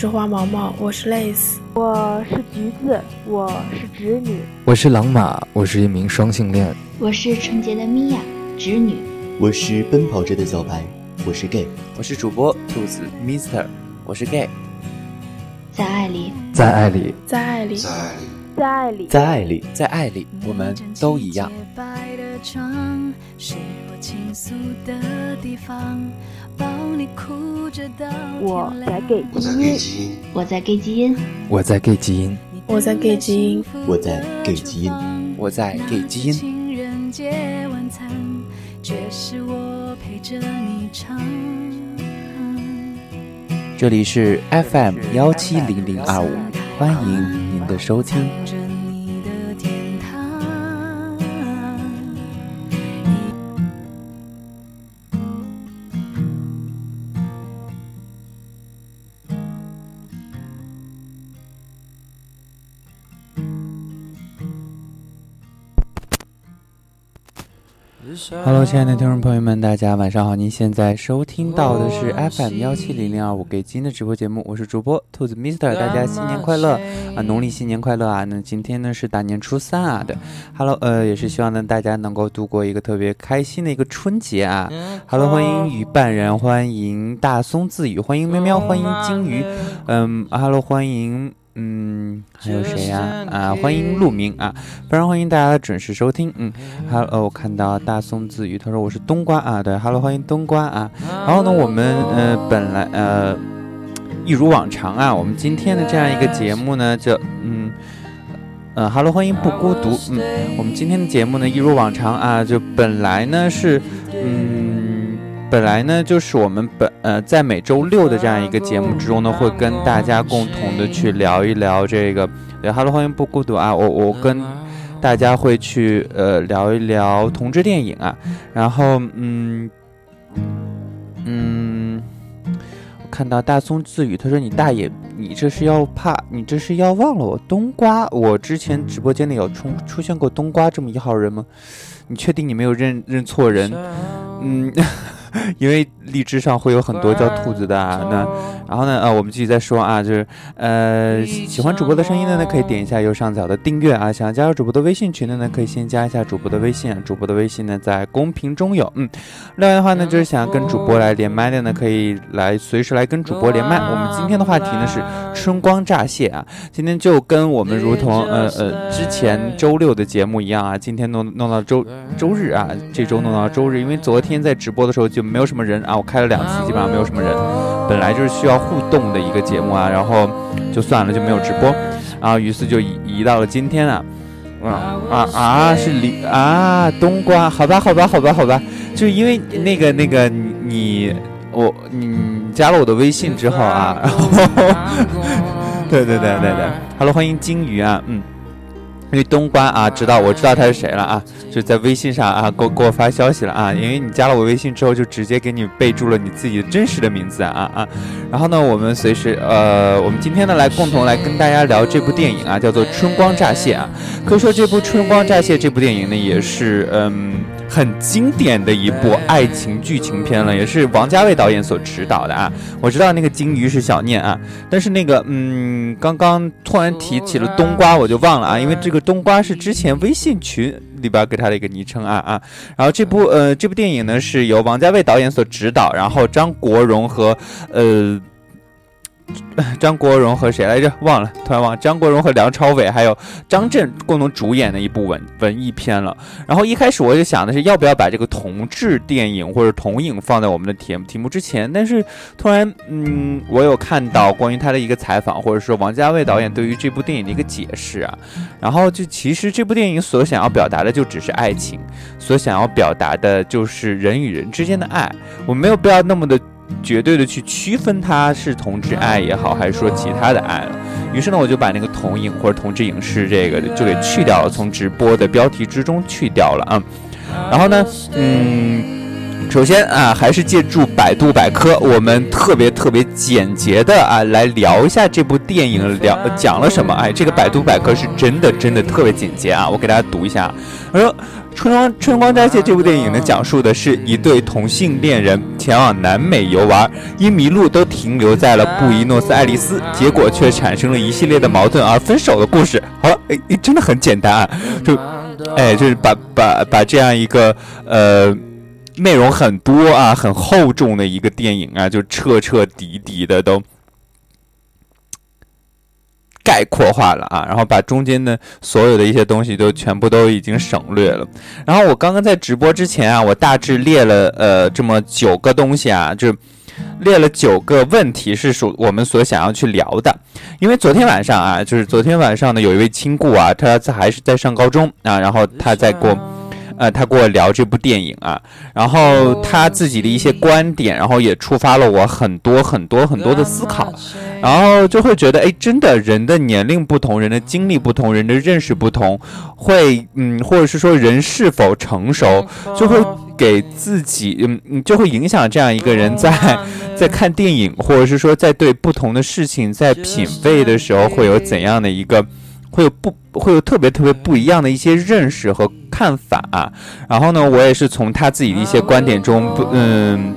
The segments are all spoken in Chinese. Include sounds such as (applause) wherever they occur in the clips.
是花毛毛，我是 Lace，我是橘子，我是侄女，我是朗马，我是一名双性恋。我是纯洁的米娅，侄女。我是奔跑着的小白，我是 gay。我是主播兔子 Mister，我是 gay。在爱里，在爱里，在爱里，在爱里，在爱里，在爱里，在爱里，我们都一样。我在 gay 基因，我在 gay 基因，我在 gay 基因，我在 gay 基因，我在 gay 基因，我在 gay 基因。这里是 FM 幺七零零二五，欢迎您的收听。Hello，亲爱的听众朋友们，大家晚上好！您现在收听到的是 FM 幺七零零二五给金的直播节目，我是主播兔子 Mister，大家新年快乐啊！农历新年快乐啊！那今天呢是大年初三啊的，Hello，呃，也是希望呢大家能够度过一个特别开心的一个春节啊！Hello，欢迎雨伴人，欢迎大松自语，欢迎喵喵，欢迎金鱼，嗯，Hello，欢迎。嗯，还有谁呀、啊？欢迎陆明啊！非常欢迎大家的准时收听。嗯哈喽，我看到大宋自语，他说我是冬瓜啊。对，Hello，欢迎冬瓜啊。然后呢，我们呃本来呃一如往常啊，我们今天的这样一个节目呢，就嗯呃，Hello，欢迎不孤独。嗯，我们今天的节目呢，一如往常啊，就本来呢是嗯本来呢，就是我们本呃在每周六的这样一个节目之中呢，会跟大家共同的去聊一聊这个。对哈喽欢迎不孤独啊！我我跟大家会去呃聊一聊同志电影啊，然后嗯嗯，我看到大松自语，他说你大爷，你这是要怕，你这是要忘了我冬瓜？我之前直播间里有出出现过冬瓜这么一号人吗？你确定你没有认认错人？嗯。因为荔枝上会有很多叫兔子的啊，那然后呢，呃，我们继续再说啊，就是呃，喜欢主播的声音的呢，可以点一下右上角的订阅啊，想要加入主播的微信群的呢，可以先加一下主播的微信，主播的微信呢在公屏中有，嗯，另外的话呢，就是想要跟主播来连麦的呢，可以来随时来跟主播连麦。我们今天的话题呢是春光乍泄啊，今天就跟我们如同呃呃之前周六的节目一样啊，今天弄弄到周周日啊，这周弄到周日，因为昨天在直播的时候就。就没有什么人啊，我开了两次，基本上没有什么人。本来就是需要互动的一个节目啊，然后就算了，就没有直播。然后于是就移移到了今天啊，啊啊啊，是李啊冬瓜，好吧好吧好吧好吧，就是因为那个那个你你我你加了我的微信之后啊，然后 (laughs) (laughs) 对对对对对，Hello，欢迎金鱼啊，嗯。因为冬瓜啊，知道我知道他是谁了啊，就在微信上啊，给我给我发消息了啊。因为你加了我微信之后，就直接给你备注了你自己的真实的名字啊啊。然后呢，我们随时呃，我们今天呢来共同来跟大家聊这部电影啊，叫做《春光乍泄》啊。可以说这部《春光乍泄》这部电影呢，也是嗯。很经典的一部爱情剧情片了，也是王家卫导演所执导的啊。我知道那个金鱼是小念啊，但是那个嗯，刚刚突然提起了冬瓜，我就忘了啊，因为这个冬瓜是之前微信群里边给他的一个昵称啊啊。然后这部呃这部电影呢是由王家卫导演所指导，然后张国荣和呃。张国荣和谁来着？忘了，突然忘。张国荣和梁朝伟还有张震共同主演的一部文文艺片了。然后一开始我就想的是，要不要把这个同志电影或者同影放在我们的题题目之前？但是突然，嗯，我有看到关于他的一个采访，或者说王家卫导演对于这部电影的一个解释啊。然后就其实这部电影所想要表达的就只是爱情，所想要表达的就是人与人之间的爱。我没有必要那么的。绝对的去区分它是同志爱也好，还是说其他的爱了。于是呢，我就把那个同影或者同志影视这个就给去掉了，从直播的标题之中去掉了啊。然后呢，嗯，首先啊，还是借助百度百科，我们特别特别简洁的啊来聊一下这部电影聊讲了什么。哎，这个百度百科是真的真的特别简洁啊，我给大家读一下。他说。《春光春光乍泄》这部电影呢，讲述的是一对同性恋人前往南美游玩，因迷路都停留在了布宜诺斯艾利斯，结果却产生了一系列的矛盾而分手的故事。好了，哎，真的很简单啊，就，哎，就是把把把这样一个呃内容很多啊、很厚重的一个电影啊，就彻彻底底的都。概括化了啊，然后把中间的所有的一些东西都全部都已经省略了。然后我刚刚在直播之前啊，我大致列了呃这么九个东西啊，就列了九个问题是属我们所想要去聊的。因为昨天晚上啊，就是昨天晚上呢，有一位亲故啊，他还是在上高中啊，然后他在给我。呃，他跟我聊这部电影啊，然后他自己的一些观点，然后也触发了我很多很多很多的思考，然后就会觉得，哎，真的，人的年龄不同，人的经历不同，人的认识不同，会，嗯，或者是说人是否成熟，就会给自己，嗯，就会影响这样一个人在在看电影，或者是说在对不同的事情在品味的时候，会有怎样的一个。会有不会有特别特别不一样的一些认识和看法，啊然后呢，我也是从他自己的一些观点中，不嗯，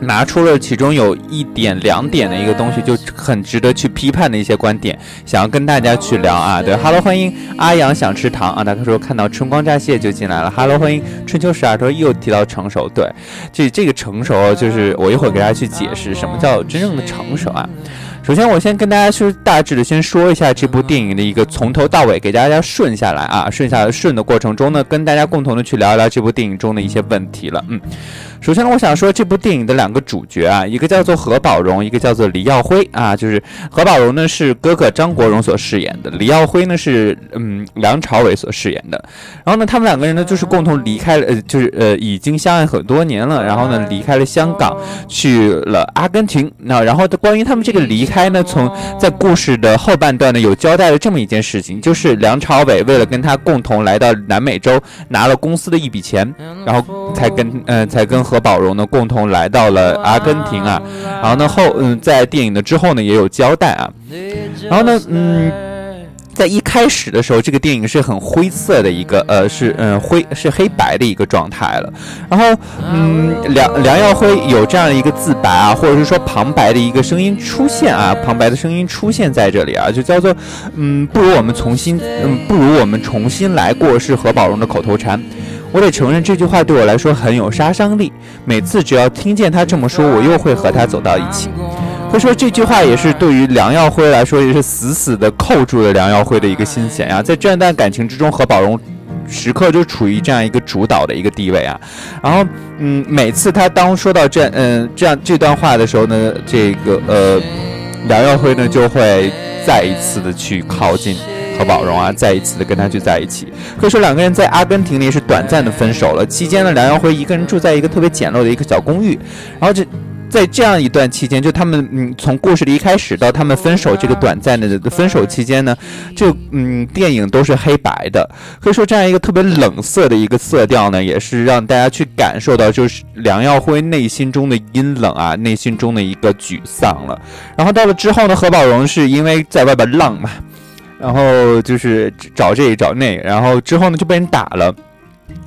拿出了其中有一点两点的一个东西，就很值得去批判的一些观点，想要跟大家去聊啊。对，Hello，欢迎阿阳想吃糖啊，他说看到春光乍泄就进来了。Hello，欢迎春秋十二，他说又提到成熟，对，这这个成熟就是我一会儿给大家去解释什么叫真正的成熟啊。首先，我先跟大家去大致的先说一下这部电影的一个从头到尾，给大家顺下来啊，顺下来顺的过程中呢，跟大家共同的去聊一聊这部电影中的一些问题了。嗯，首先呢，我想说这部电影的两个主角啊，一个叫做何宝荣，一个叫做黎耀辉啊。就是何宝荣呢是哥哥张国荣所饰演的，黎耀辉呢是嗯梁朝伟所饰演的。然后呢，他们两个人呢就是共同离开了，呃，就是呃已经相爱很多年了。然后呢，离开了香港，去了阿根廷。那然后关于他们这个离开呢，从在故事的后半段呢有交代了这么一件事情，就是梁朝伟为了跟他共同来到南美洲，拿了公司的一笔钱，然后才跟呃才跟何宝荣呢共同来到了阿根廷啊。然后呢后嗯在电影的之后呢也有交代啊。然后呢嗯。在一开始的时候，这个电影是很灰色的一个，呃，是嗯灰是黑白的一个状态了。然后，嗯，梁梁耀辉有这样的一个自白啊，或者是说旁白的一个声音出现啊，旁白的声音出现在这里啊，就叫做，嗯，不如我们重新，嗯，不如我们重新来过，是何宝荣的口头禅。我得承认，这句话对我来说很有杀伤力。每次只要听见他这么说，我又会和他走到一起。可以说这句话也是对于梁耀辉来说，也是死死的扣住了梁耀辉的一个心弦呀。在这段感情之中，何宝荣时刻就处于这样一个主导的一个地位啊。然后，嗯，每次他当说到这，嗯，这样这段话的时候呢，这个呃，梁耀辉呢就会再一次的去靠近何宝荣啊，再一次的跟他去在一起。可以说两个人在阿根廷里是短暂的分手了。期间呢，梁耀辉一个人住在一个特别简陋的一个小公寓，然后这。在这样一段期间，就他们嗯，从故事的一开始到他们分手这个短暂的分手期间呢，就嗯，电影都是黑白的，可以说这样一个特别冷色的一个色调呢，也是让大家去感受到，就是梁耀辉内心中的阴冷啊，内心中的一个沮丧了。然后到了之后呢，何宝荣是因为在外边浪嘛，然后就是找这找那，然后之后呢就被人打了。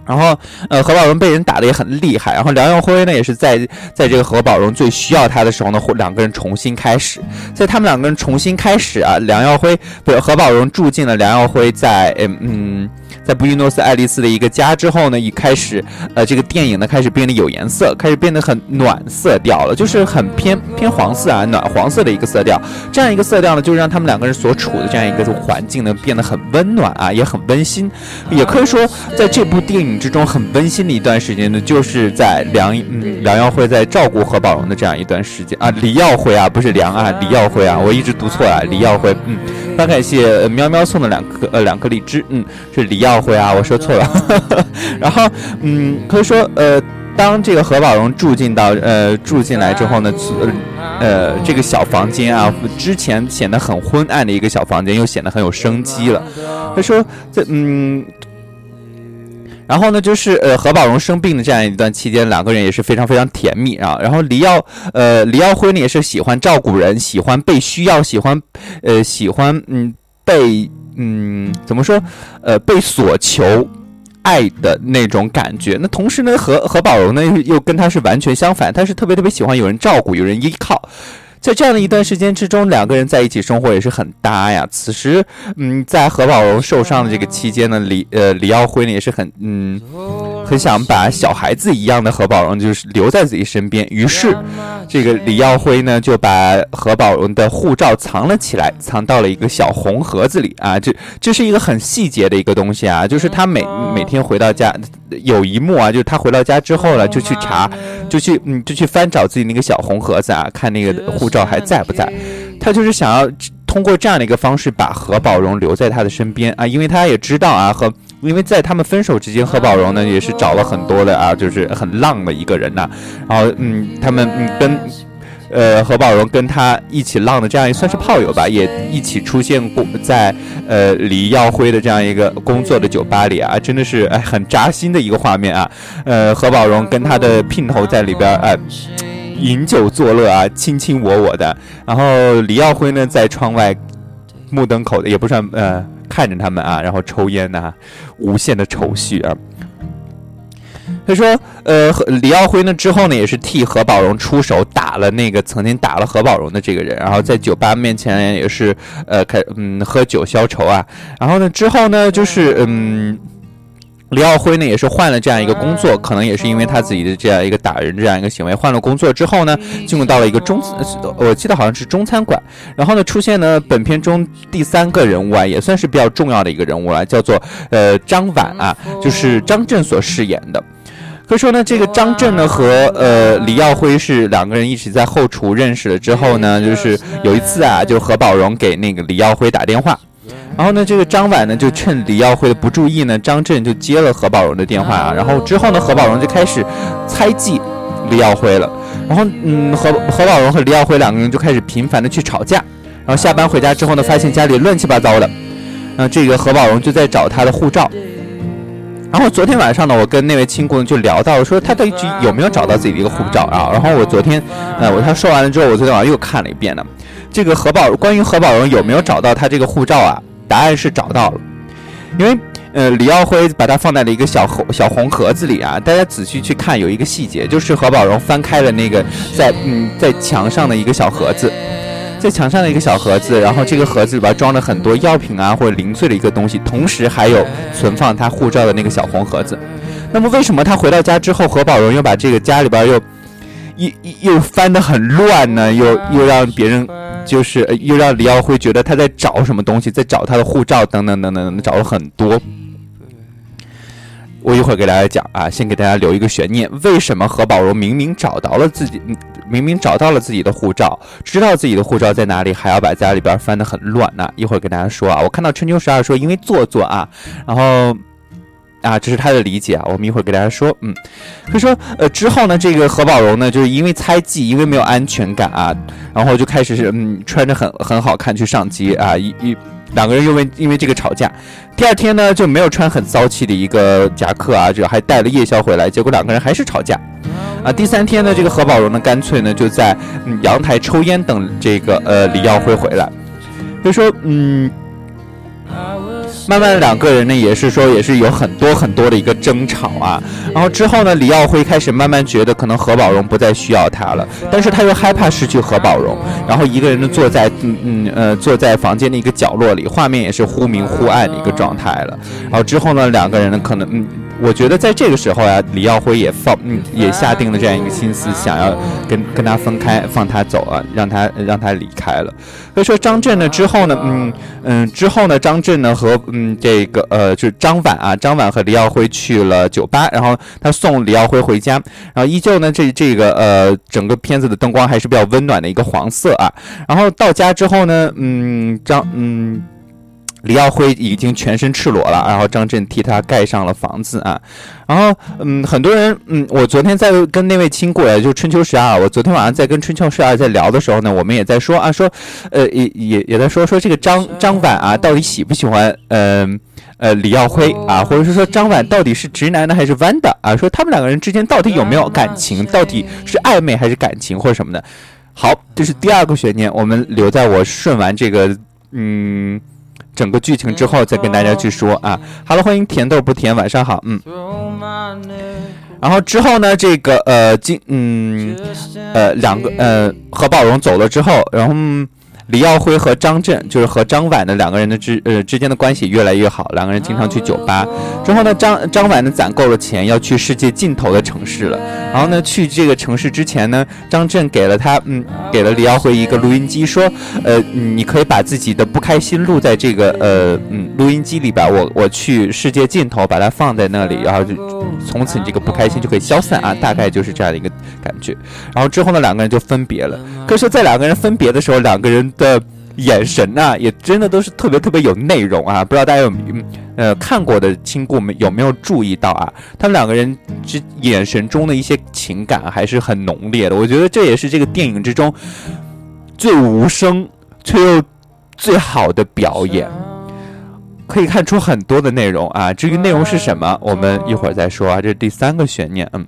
然后，呃，何宝荣被人打的也很厉害。然后梁耀辉呢，也是在在这个何宝荣最需要他的时候呢，两个人重新开始。在他们两个人重新开始啊，梁耀辉不是何宝荣住进了梁耀辉在嗯。在布宜诺斯艾利斯的一个家之后呢，一开始，呃，这个电影呢开始变得有颜色，开始变得很暖色调了，就是很偏偏黄色啊，暖黄色的一个色调。这样一个色调呢，就让他们两个人所处的这样一个环境呢变得很温暖啊，也很温馨。也可以说，在这部电影之中很温馨的一段时间呢，就是在梁嗯梁耀辉在照顾何宝荣的这样一段时间啊，李耀辉啊，不是梁啊，李耀辉啊，我一直读错了，李耀辉，嗯。非常感谢喵喵送的两颗呃两颗荔枝，嗯，是李耀辉啊，我说错了。(laughs) 然后嗯，可以说呃，当这个何宝荣住进到呃住进来之后呢，呃这个小房间啊，之前显得很昏暗的一个小房间，又显得很有生机了。他说这嗯。然后呢，就是呃何宝荣生病的这样一段期间，两个人也是非常非常甜蜜啊。然后黎耀呃黎耀辉呢也是喜欢照顾人，喜欢被需要，喜欢呃喜欢嗯被嗯怎么说呃被所求爱的那种感觉。那同时呢，何何宝荣呢又又跟他是完全相反，他是特别特别喜欢有人照顾，有人依靠。在这样的一段时间之中，两个人在一起生活也是很搭呀。此时，嗯，在何宝荣受伤的这个期间呢，李呃李耀辉呢也是很嗯很想把小孩子一样的何宝荣就是留在自己身边。于是，这个李耀辉呢就把何宝荣的护照藏了起来，藏到了一个小红盒子里啊。这这是一个很细节的一个东西啊，就是他每每天回到家有一幕啊，就是他回到家之后呢，就去查，就去嗯就去翻找自己那个小红盒子啊，看那个护。照还在不在？他就是想要通过这样的一个方式把何宝荣留在他的身边啊，因为他也知道啊，和因为在他们分手之间，何宝荣呢也是找了很多的啊，就是很浪的一个人呐。然后嗯，他们嗯跟呃何宝荣跟他一起浪的这样也算是炮友吧，也一起出现过在呃李耀辉的这样一个工作的酒吧里啊，真的是哎很扎心的一个画面啊。呃，何宝荣跟他的姘头在里边哎。饮酒作乐啊，卿卿我我的。然后李耀辉呢，在窗外目瞪口也不算呃看着他们啊，然后抽烟呐，无限的愁绪啊。他说，呃，李耀辉呢之后呢，也是替何宝荣出手打了那个曾经打了何宝荣的这个人，然后在酒吧面前也是呃开嗯喝酒消愁啊。然后呢之后呢就是嗯。李耀辉呢，也是换了这样一个工作，可能也是因为他自己的这样一个打人这样一个行为，换了工作之后呢，进入到了一个中，我记得好像是中餐馆，然后呢，出现呢本片中第三个人物啊，也算是比较重要的一个人物了，叫做呃张婉啊，就是张震所饰演的。可以说呢，这个张震呢和呃李耀辉是两个人一起在后厨认识了之后呢，就是有一次啊，就何宝荣给那个李耀辉打电话，然后呢，这个张婉呢就趁李耀辉的不注意呢，张震就接了何宝荣的电话啊，然后之后呢，何宝荣就开始猜忌李耀辉了，然后嗯，何何宝荣和李耀辉两个人就开始频繁的去吵架，然后下班回家之后呢，发现家里乱七八糟的，然后这个何宝荣就在找他的护照。然后昨天晚上呢，我跟那位亲姑娘就聊到说他到底有没有找到自己的一个护照啊？然后我昨天，呃，我他说完了之后，我昨天晚上又看了一遍呢。这个何宝关于何宝荣有没有找到他这个护照啊？答案是找到了，因为呃李耀辉把它放在了一个小盒小红盒子里啊。大家仔细去看，有一个细节，就是何宝荣翻开了那个在嗯在墙上的一个小盒子。在墙上的一个小盒子，然后这个盒子里边装了很多药品啊或者零碎的一个东西，同时还有存放他护照的那个小红盒子。那么为什么他回到家之后，何宝荣又把这个家里边又又又翻得很乱呢？又又让别人就是又让李耀辉觉得他在找什么东西，在找他的护照等等等等，找了很多。我一会儿给大家讲啊，先给大家留一个悬念：为什么何宝荣明明找到了自己？明明找到了自己的护照，知道自己的护照在哪里，还要把家里边翻得很乱呢？一会儿跟大家说啊，我看到春秋十二说因为做作啊，然后啊，这是他的理解啊，我们一会儿给大家说，嗯，他说呃之后呢，这个何宝荣呢，就是因为猜忌，因为没有安全感啊，然后就开始是嗯穿着很很好看去上街啊，一一两个人因为因为这个吵架，第二天呢就没有穿很骚气的一个夹克啊，就还带了夜宵回来，结果两个人还是吵架。啊，第三天呢，这个何宝荣呢，干脆呢就在嗯阳台抽烟等这个呃李耀辉回来，就说嗯，慢慢的两个人呢也是说也是有很多很多的一个争吵啊，然后之后呢，李耀辉开始慢慢觉得可能何宝荣不再需要他了，但是他又害怕失去何宝荣，然后一个人呢坐在嗯嗯呃坐在房间的一个角落里，画面也是忽明忽暗的一个状态了，然后之后呢，两个人呢可能嗯。我觉得在这个时候啊，李耀辉也放，嗯，也下定了这样一个心思，想要跟跟他分开，放他走啊，让他让他离开了。所以说张震呢之后呢，嗯嗯，之后呢，张震呢和嗯这个呃就是张婉啊，张婉和李耀辉去了酒吧，然后他送李耀辉回家，然后依旧呢这这个呃整个片子的灯光还是比较温暖的一个黄色啊，然后到家之后呢，嗯张嗯。李耀辉已经全身赤裸了，然后张震替他盖上了房子啊，然后嗯，很多人嗯，我昨天在跟那位亲过呀，就春秋十二，我昨天晚上在跟春秋十二在聊的时候呢，我们也在说啊，说呃也也也在说说这个张张婉啊，到底喜不喜欢嗯呃李耀辉啊，或者是说张婉到底是直男呢还是弯的啊？说他们两个人之间到底有没有感情，到底是暧昧还是感情或者什么的？好，这是第二个悬念，我们留在我顺完这个嗯。整个剧情之后再跟大家去说啊。好了，欢迎甜豆不甜，晚上好，嗯。然后之后呢，这个呃，今嗯呃两个呃何宝荣走了之后，然后。李耀辉和张震，就是和张婉的两个人的之呃之间的关系越来越好，两个人经常去酒吧。之后呢，张张婉呢攒够了钱，要去世界尽头的城市了。然后呢，去这个城市之前呢，张震给了他嗯，给了李耀辉一个录音机，说呃，你可以把自己的不开心录在这个呃嗯录音机里边，我我去世界尽头把它放在那里，然后就从此你这个不开心就可以消散啊，大概就是这样的一个感觉。然后之后呢，两个人就分别了。可是，在两个人分别的时候，两个人。的眼神呐，也真的都是特别特别有内容啊！不知道大家有呃看过的亲故们有没有注意到啊？他们两个人之眼神中的一些情感还是很浓烈的。我觉得这也是这个电影之中最无声却又最好的表演，可以看出很多的内容啊。至于内容是什么，我们一会儿再说啊。这是第三个悬念，嗯。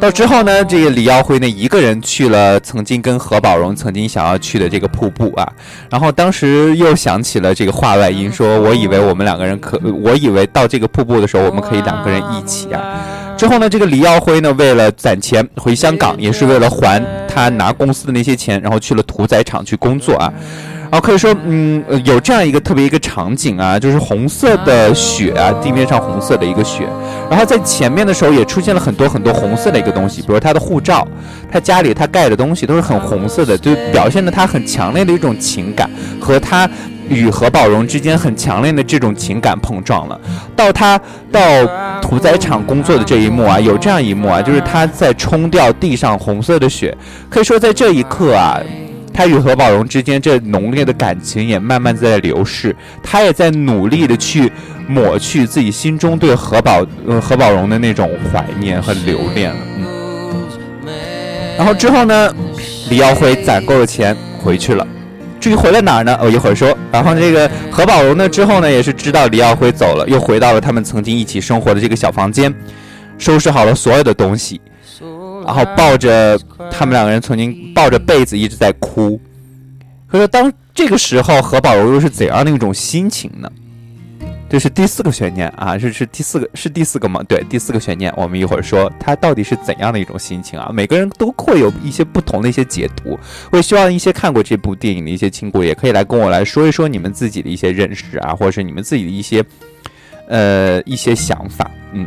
到之后呢，这个李耀辉呢一个人去了曾经跟何宝荣曾经想要去的这个瀑布啊，然后当时又想起了这个话外音，说我以为我们两个人可，我以为到这个瀑布的时候我们可以两个人一起啊。之后呢，这个李耀辉呢为了攒钱回香港，也是为了还他拿公司的那些钱，然后去了屠宰场去工作啊。然后可以说，嗯，有这样一个特别一个场景啊，就是红色的雪啊，地面上红色的一个雪。然后在前面的时候也出现了很多很多红色的一个东西，比如他的护照，他家里他盖的东西都是很红色的，就表现了他很强烈的一种情感和他与何宝荣之间很强烈的这种情感碰撞了。到他到屠宰场工作的这一幕啊，有这样一幕啊，就是他在冲掉地上红色的雪，可以说在这一刻啊。他与何宝荣之间这浓烈的感情也慢慢在流逝，他也在努力的去抹去自己心中对何宝呃何宝荣的那种怀念和留恋了。嗯，然后之后呢，李耀辉攒够了钱回去了。至于回了哪儿呢？我一会儿说。然后这个何宝荣呢，之后呢也是知道李耀辉走了，又回到了他们曾经一起生活的这个小房间，收拾好了所有的东西。然后抱着他们两个人曾经抱着被子一直在哭，可是当这个时候何宝荣又是怎样的一种心情呢？这是第四个悬念啊，这是第四个是第四个吗？对，第四个悬念，我们一会儿说他到底是怎样的一种心情啊？每个人都会有一些不同的一些解读，我也希望一些看过这部电影的一些亲故也可以来跟我来说一说你们自己的一些认识啊，或者是你们自己的一些呃一些想法，嗯。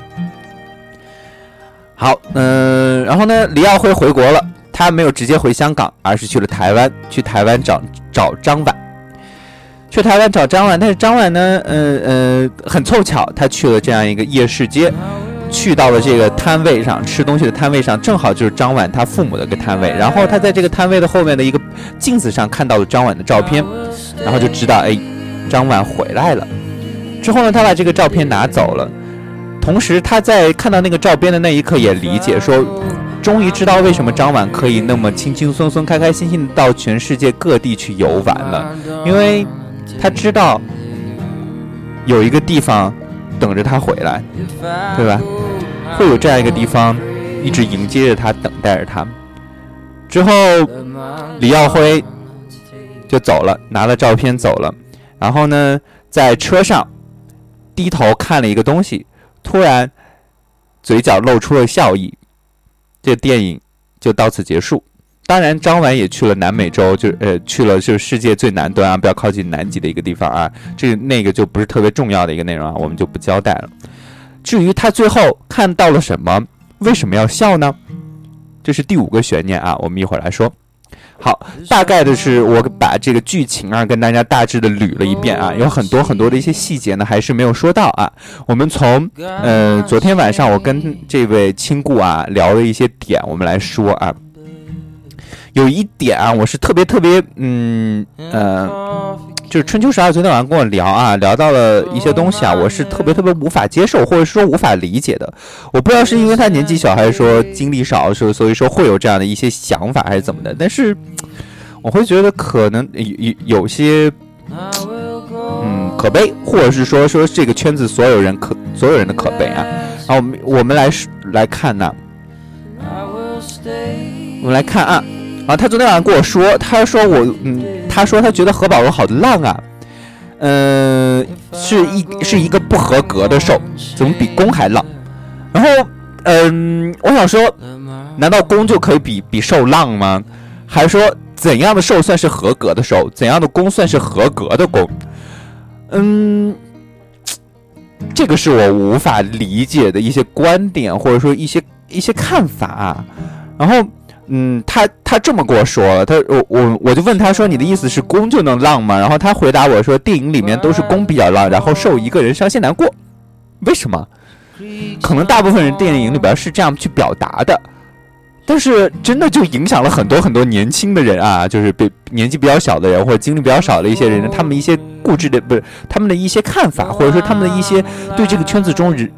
好，嗯，然后呢，李耀辉回国了，他没有直接回香港，而是去了台湾，去台湾找找张婉，去台湾找张婉，但是张婉呢，呃呃，很凑巧，他去了这样一个夜市街，去到了这个摊位上吃东西的摊位上，正好就是张婉他父母的一个摊位，然后他在这个摊位的后面的一个镜子上看到了张婉的照片，然后就知道，哎，张婉回来了，之后呢，他把这个照片拿走了。同时，他在看到那个照片的那一刻，也理解说，终于知道为什么张婉可以那么轻轻松松、开开心心的到全世界各地去游玩了，因为他知道有一个地方等着他回来，对吧？会有这样一个地方一直迎接着他，等待着他。之后，李耀辉就走了，拿了照片走了。然后呢，在车上低头看了一个东西。突然，嘴角露出了笑意，这电影就到此结束。当然，张婉也去了南美洲，就呃去了就是世界最南端啊，比较靠近南极的一个地方啊。这那个就不是特别重要的一个内容啊，我们就不交代了。至于他最后看到了什么，为什么要笑呢？这是第五个悬念啊，我们一会儿来说。好，大概的是我把这个剧情啊跟大家大致的捋了一遍啊，有很多很多的一些细节呢还是没有说到啊。我们从呃昨天晚上我跟这位亲故啊聊了一些点，我们来说啊。有一点啊，我是特别特别嗯呃。就是春秋十二昨天晚上跟我聊啊，聊到了一些东西啊，我是特别特别无法接受，或者说无法理解的。我不知道是因为他年纪小，还是说经历少，所所以说会有这样的一些想法，还是怎么的。但是我会觉得可能有有有些嗯可悲，或者是说说这个圈子所有人可所有人的可悲啊。然后我们我们来来看呢，我们来看啊。啊，他昨天晚上跟我说，他说我，嗯，他说他觉得何宝荣好浪啊，嗯，是一是一个不合格的兽，怎么比公还浪？然后，嗯，我想说，难道公就可以比比兽浪吗？还是说怎样的兽算是合格的兽？怎样的公算是合格的公？嗯，这个是我无法理解的一些观点，或者说一些一些看法，啊然后。嗯，他他这么跟我说，他我我我就问他说，你的意思是攻就能浪吗？然后他回答我说，电影里面都是攻比较浪，然后受一个人伤心难过，为什么？可能大部分人电影里边是这样去表达的，但是真的就影响了很多很多年轻的人啊，就是比年纪比较小的人或者经历比较少的一些人，他们一些固执的不是他们的一些看法，或者说他们的一些对这个圈子中人。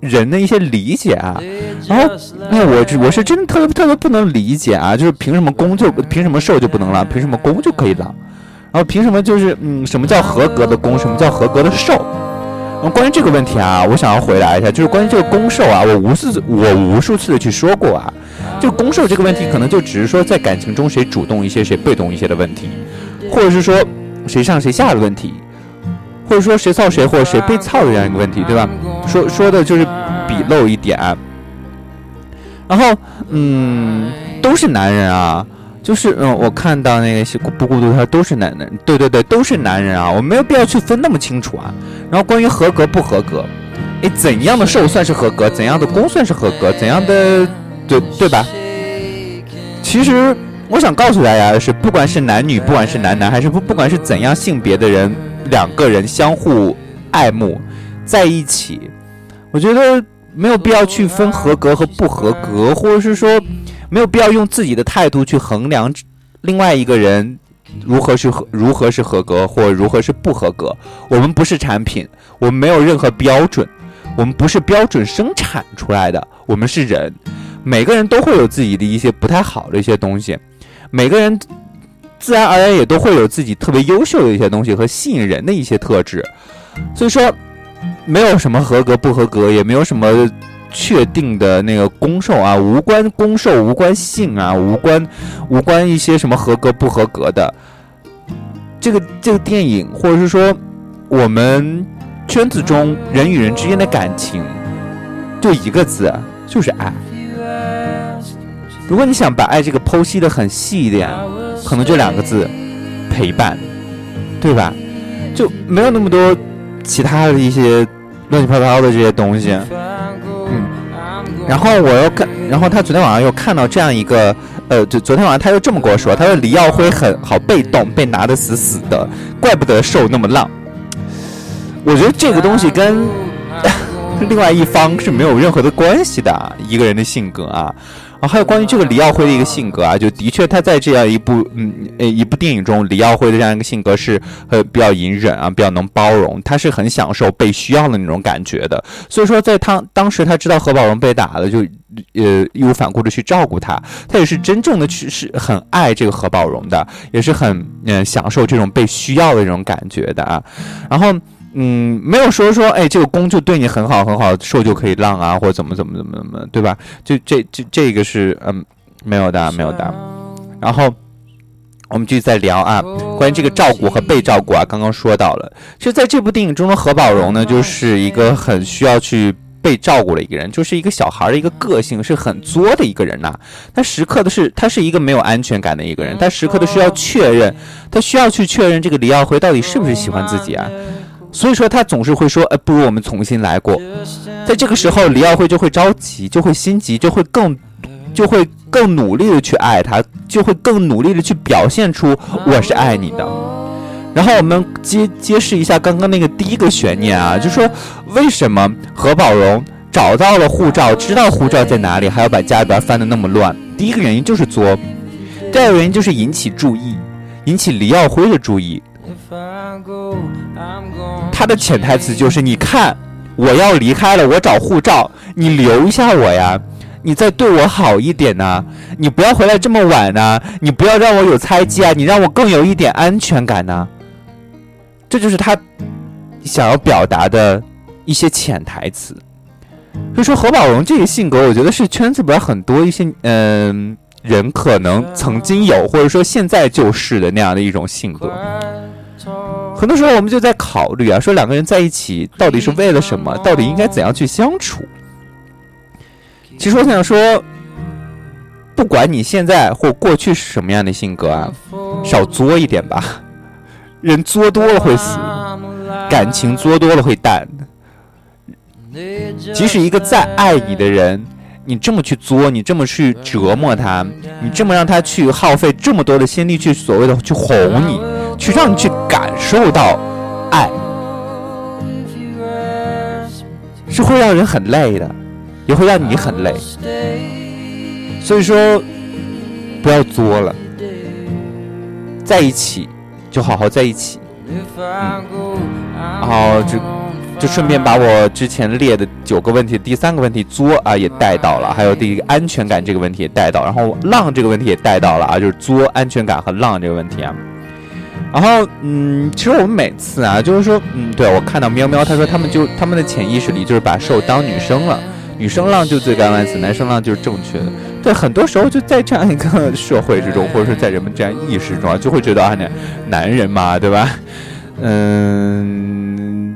人的一些理解啊，然后那，我我是真的特别特别不能理解啊，就是凭什么攻就凭什么受就不能了，凭什么攻就可以了，然后凭什么就是嗯，什么叫合格的攻，什么叫合格的受？然后关于这个问题啊，我想要回答一下，就是关于这个攻受啊，我无数我无数次的去说过啊，就攻受这个问题，可能就只是说在感情中谁主动一些，谁被动一些的问题，或者是说谁上谁下的问题。或者说谁操谁，或者谁被操的这样一个问题，对吧？说说的就是比漏一点。然后，嗯，都是男人啊，就是嗯，我看到那个不孤独，他都是男人，对对对，都是男人啊，我没有必要去分那么清楚啊。然后关于合格不合格，哎，怎样的受算是合格？怎样的攻算是合格？怎样的对对吧？其实我想告诉大家的是，不管是男女，不管是男男，还是不不管是怎样性别的人，两个人相互爱慕在一起，我觉得没有必要去分合格和不合格，或者是说没有必要用自己的态度去衡量另外一个人如何是合如何是合格或如何是不合格。我们不是产品，我们没有任何标准，我们不是标准生产出来的，我们是人，每个人都会有自己的一些不太好的一些东西，每个人自然而然也都会有自己特别优秀的一些东西和吸引人的一些特质，所以说没有什么合格不合格，也没有什么确定的那个攻受啊，无关攻受，无关性啊，无关无关一些什么合格不合格的。这个这个电影，或者是说我们圈子中人与人之间的感情，就一个字，就是爱。如果你想把爱这个剖析的很细一点，可能就两个字，陪伴，对吧？就没有那么多其他的一些乱七八糟的这些东西。嗯，然后我又看，然后他昨天晚上又看到这样一个，呃，就昨天晚上他又这么跟我说，他说李耀辉很好被动，被拿得死死的，怪不得瘦那么浪。我觉得这个东西跟 (laughs) 另外一方是没有任何的关系的，一个人的性格啊。啊，还有关于这个李耀辉的一个性格啊，就的确他在这样一部嗯呃一部电影中，李耀辉的这样一个性格是呃比较隐忍啊，比较能包容，他是很享受被需要的那种感觉的。所以说，在他当时他知道何宝荣被打了，就呃义无反顾的去照顾他，他也是真正的去是很爱这个何宝荣的，也是很嗯、享受这种被需要的这种感觉的啊。然后。嗯，没有说说，哎，这个公就对你很好很好，受就可以浪啊，或者怎么怎么怎么怎么，对吧？就这这这个是嗯，没有的，没有的。然后我们继续再聊啊，关于这个照顾和被照顾啊，刚刚说到了。其实在这部电影中的何宝荣呢，就是一个很需要去被照顾的一个人，就是一个小孩的一个个性是很作的一个人呐、他时刻的是，他是一个没有安全感的一个人，他时刻的需要确认，他需要去确认这个李耀辉到底是不是喜欢自己啊。所以说他总是会说，呃，不如我们重新来过。在这个时候，李耀辉就会着急，就会心急，就会更，就会更努力的去爱他，就会更努力的去表现出我是爱你的。然后我们揭揭示一下刚刚那个第一个悬念啊，就说为什么何宝荣找到了护照，知道护照在哪里，还要把家里边翻得那么乱？第一个原因就是作，第二个原因就是引起注意，引起李耀辉的注意。他的潜台词就是：你看，我要离开了，我找护照，你留一下我呀，你再对我好一点呐、你不要回来这么晚呐、你不要让我有猜忌啊，你让我更有一点安全感呐、这就是他想要表达的一些潜台词。所以说，何宝荣这个性格，我觉得是圈子里边很多一些嗯、人可能曾经有，或者说现在就是的那样的一种性格。很多时候我们就在考虑啊，说两个人在一起到底是为了什么？到底应该怎样去相处？其实我想说，不管你现在或过去是什么样的性格啊，少作一点吧。人作多了会死，感情作多了会淡。即使一个再爱你的人，你这么去作，你这么去折磨他，你这么让他去耗费这么多的心力去所谓的去哄你，去让你去感受到爱，是会让人很累的，也会让你很累。所以说，不要作了，在一起就好好在一起。嗯，然后就就顺便把我之前列的九个问题，第三个问题作啊也带到了，还有第一个安全感这个问题也带到，然后浪这个问题也带到了啊，就是作、安全感和浪这个问题啊。然后，嗯，其实我们每次啊，就是说，嗯，对我看到喵喵，他说他们就他们的潜意识里就是把受当女生了，女生浪就最该万死，男生浪就是正确的。对，很多时候就在这样一个社会之中，或者说在人们这样意识中啊，就会觉得啊，男人嘛，对吧？(laughs) 嗯，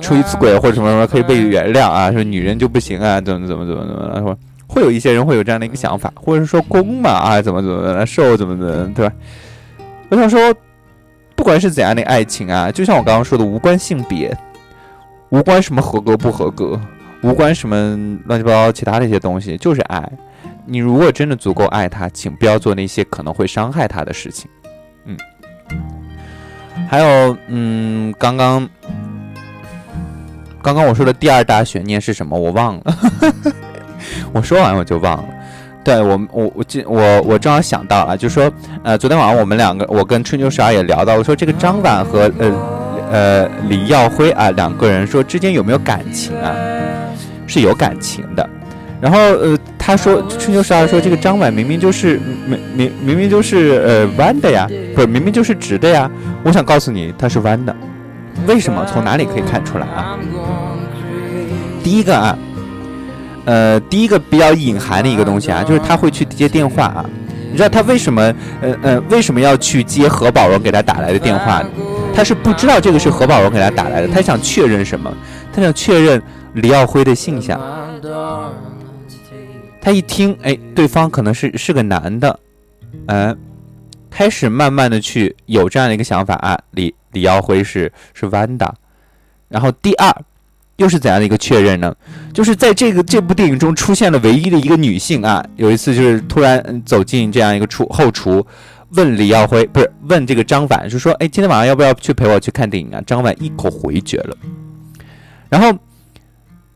出一次轨或者什么什么可以被原谅啊，说女人就不行啊，怎么怎么怎么怎么说，会有一些人会有这样的一个想法，或者是说攻嘛啊，怎么怎么的，受怎么怎么，对吧？我想说，不管是怎样的爱情啊，就像我刚刚说的，无关性别，无关什么合格不合格，无关什么乱七八糟其他的一些东西，就是爱。你如果真的足够爱他，请不要做那些可能会伤害他的事情。嗯，还有，嗯，刚刚刚刚我说的第二大悬念是什么？我忘了，(laughs) 我说完我就忘了。对我，我我今我我正好想到了，就说，呃，昨天晚上我们两个，我跟春秋十二也聊到，我说这个张婉和呃呃李耀辉啊两个人说之间有没有感情啊？是有感情的。然后呃他说春秋十二说这个张婉明明就是明明明明就是呃弯的呀，不是明明就是直的呀。我想告诉你，他是弯的。为什么？从哪里可以看出来啊？第一个啊。呃，第一个比较隐含的一个东西啊，就是他会去接电话啊。你知道他为什么呃呃为什么要去接何宝荣给他打来的电话？他是不知道这个是何宝荣给他打来的，他想确认什么？他想确认李耀辉的性向。他一听，哎，对方可能是是个男的，嗯，开始慢慢的去有这样的一个想法啊，李李耀辉是是弯的。然后第二。又是怎样的一个确认呢？就是在这个这部电影中出现了唯一的一个女性啊，有一次就是突然走进这样一个厨后厨，问李耀辉不是问这个张婉，就说哎今天晚上要不要去陪我去看电影啊？张婉一口回绝了，然后，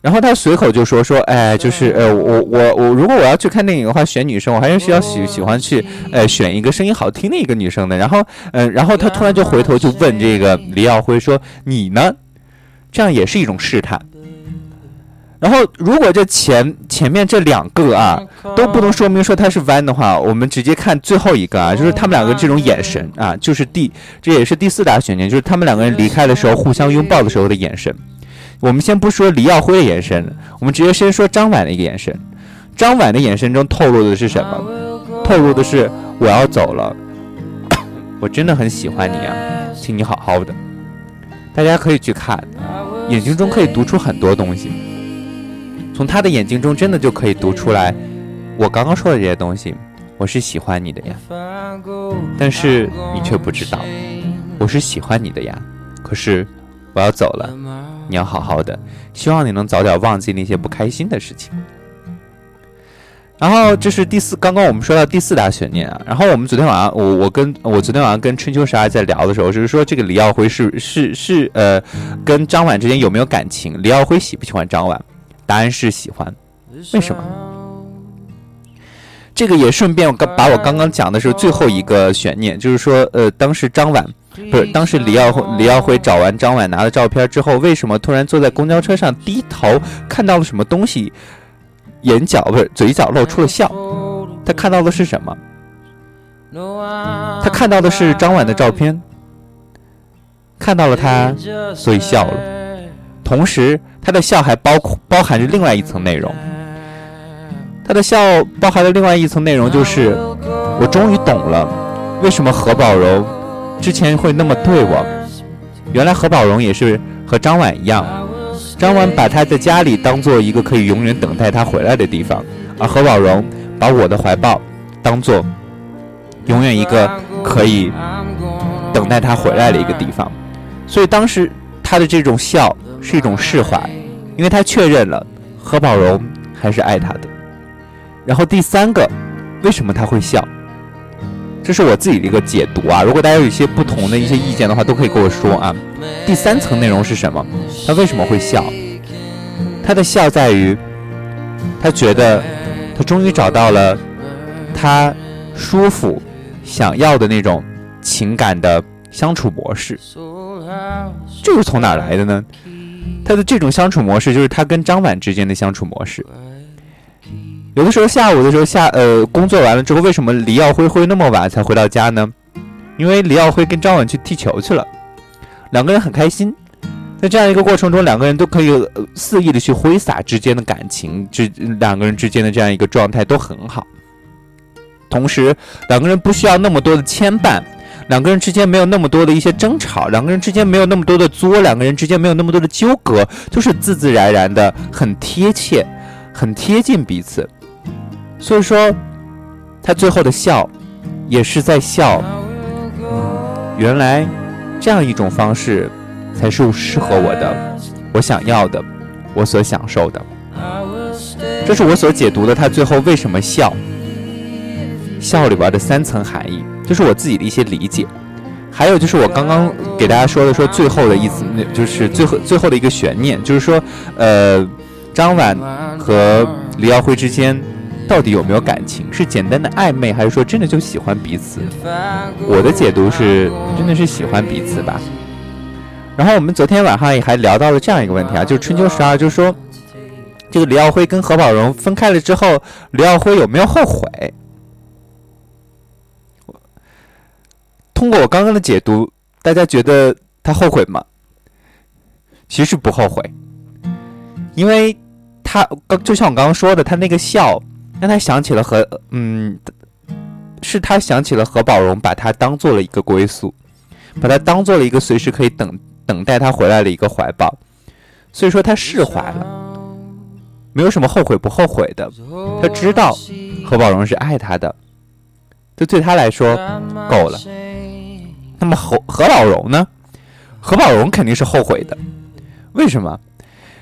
然后他随口就说说哎就是呃我我我如果我要去看电影的话选女生我还是需要喜喜欢去呃选一个声音好听的一个女生的，然后嗯然后他突然就回头就问这个李耀辉说你呢？这样也是一种试探。然后，如果这前前面这两个啊都不能说明说他是弯的话，我们直接看最后一个啊，就是他们两个这种眼神啊，就是第这也是第四大悬念，就是他们两个人离开的时候互相拥抱的时候的眼神。我们先不说黎耀辉的眼神，我们直接先说张婉的一个眼神。张婉的眼神中透露的是什么？透露的是我要走了，(coughs) 我真的很喜欢你啊，请你好好的。大家可以去看，眼睛中可以读出很多东西。从他的眼睛中，真的就可以读出来，我刚刚说的这些东西，我是喜欢你的呀。但是你却不知道，我是喜欢你的呀。可是我要走了，你要好好的，希望你能早点忘记那些不开心的事情。然后这是第四，刚刚我们说到第四大悬念啊。然后我们昨天晚上，我我跟我昨天晚上跟春秋十二在聊的时候，就是说这个李耀辉是是是呃，跟张婉之间有没有感情？李耀辉喜不喜欢张婉？答案是喜欢。为什么？这个也顺便我刚把我刚刚讲的是最后一个悬念，就是说呃，当时张婉不是当时李耀李耀辉找完张婉拿了照片之后，为什么突然坐在公交车上低头看到了什么东西？眼角不是嘴角露出了笑，他看到的是什么？他看到的是张婉的照片，看到了他，所以笑了。同时，他的笑还包括包含着另外一层内容。他的笑包含的另外一层内容就是，我终于懂了，为什么何宝荣之前会那么对我。原来何宝荣也是和张婉一样。张婉把他的家里当做一个可以永远等待他回来的地方，而何宝荣把我的怀抱当做永远一个可以等待他回来的一个地方。所以当时他的这种笑是一种释怀，因为他确认了何宝荣还是爱他的。然后第三个，为什么他会笑？这是我自己的一个解读啊，如果大家有一些不同的一些意见的话，都可以跟我说啊。第三层内容是什么？他为什么会笑？他的笑在于，他觉得他终于找到了他舒服、想要的那种情感的相处模式。这是从哪来的呢？他的这种相处模式就是他跟张婉之间的相处模式。有的时候下午的时候下呃工作完了之后，为什么李耀辉会那么晚才回到家呢？因为李耀辉跟张婉去踢球去了，两个人很开心，在这样一个过程中，两个人都可以肆意的去挥洒之间的感情，之两个人之间的这样一个状态都很好。同时，两个人不需要那么多的牵绊，两个人之间没有那么多的一些争吵，两个人之间没有那么多的作，两个人之间没有那么多的纠葛，就是自自然然的很贴切，很贴近彼此。所以说，他最后的笑，也是在笑。原来，这样一种方式，才是适合我的，我想要的，我所享受的。这是我所解读的他最后为什么笑，笑里边的三层含义，这是我自己的一些理解。还有就是我刚刚给大家说的，说最后的意思，那就是最后最后的一个悬念，就是说，呃，张婉和李耀辉之间到底有没有感情？是简单的暧昧，还是说真的就喜欢彼此？我的解读是，真的是喜欢彼此吧。然后我们昨天晚上也还聊到了这样一个问题啊，就是春秋十二，就是说，这个李耀辉跟何宝荣分开了之后，李耀辉有没有后悔？通过我刚刚的解读，大家觉得他后悔吗？其实不后悔，因为他刚就像我刚刚说的，他那个笑让他想起了何嗯，是他想起了何宝荣，把他当做了一个归宿，把他当做了一个随时可以等等待他回来的一个怀抱，所以说他释怀了，没有什么后悔不后悔的，他知道何宝荣是爱他的，这对他来说够了。那么何何宝荣呢？何宝荣肯定是后悔的，为什么？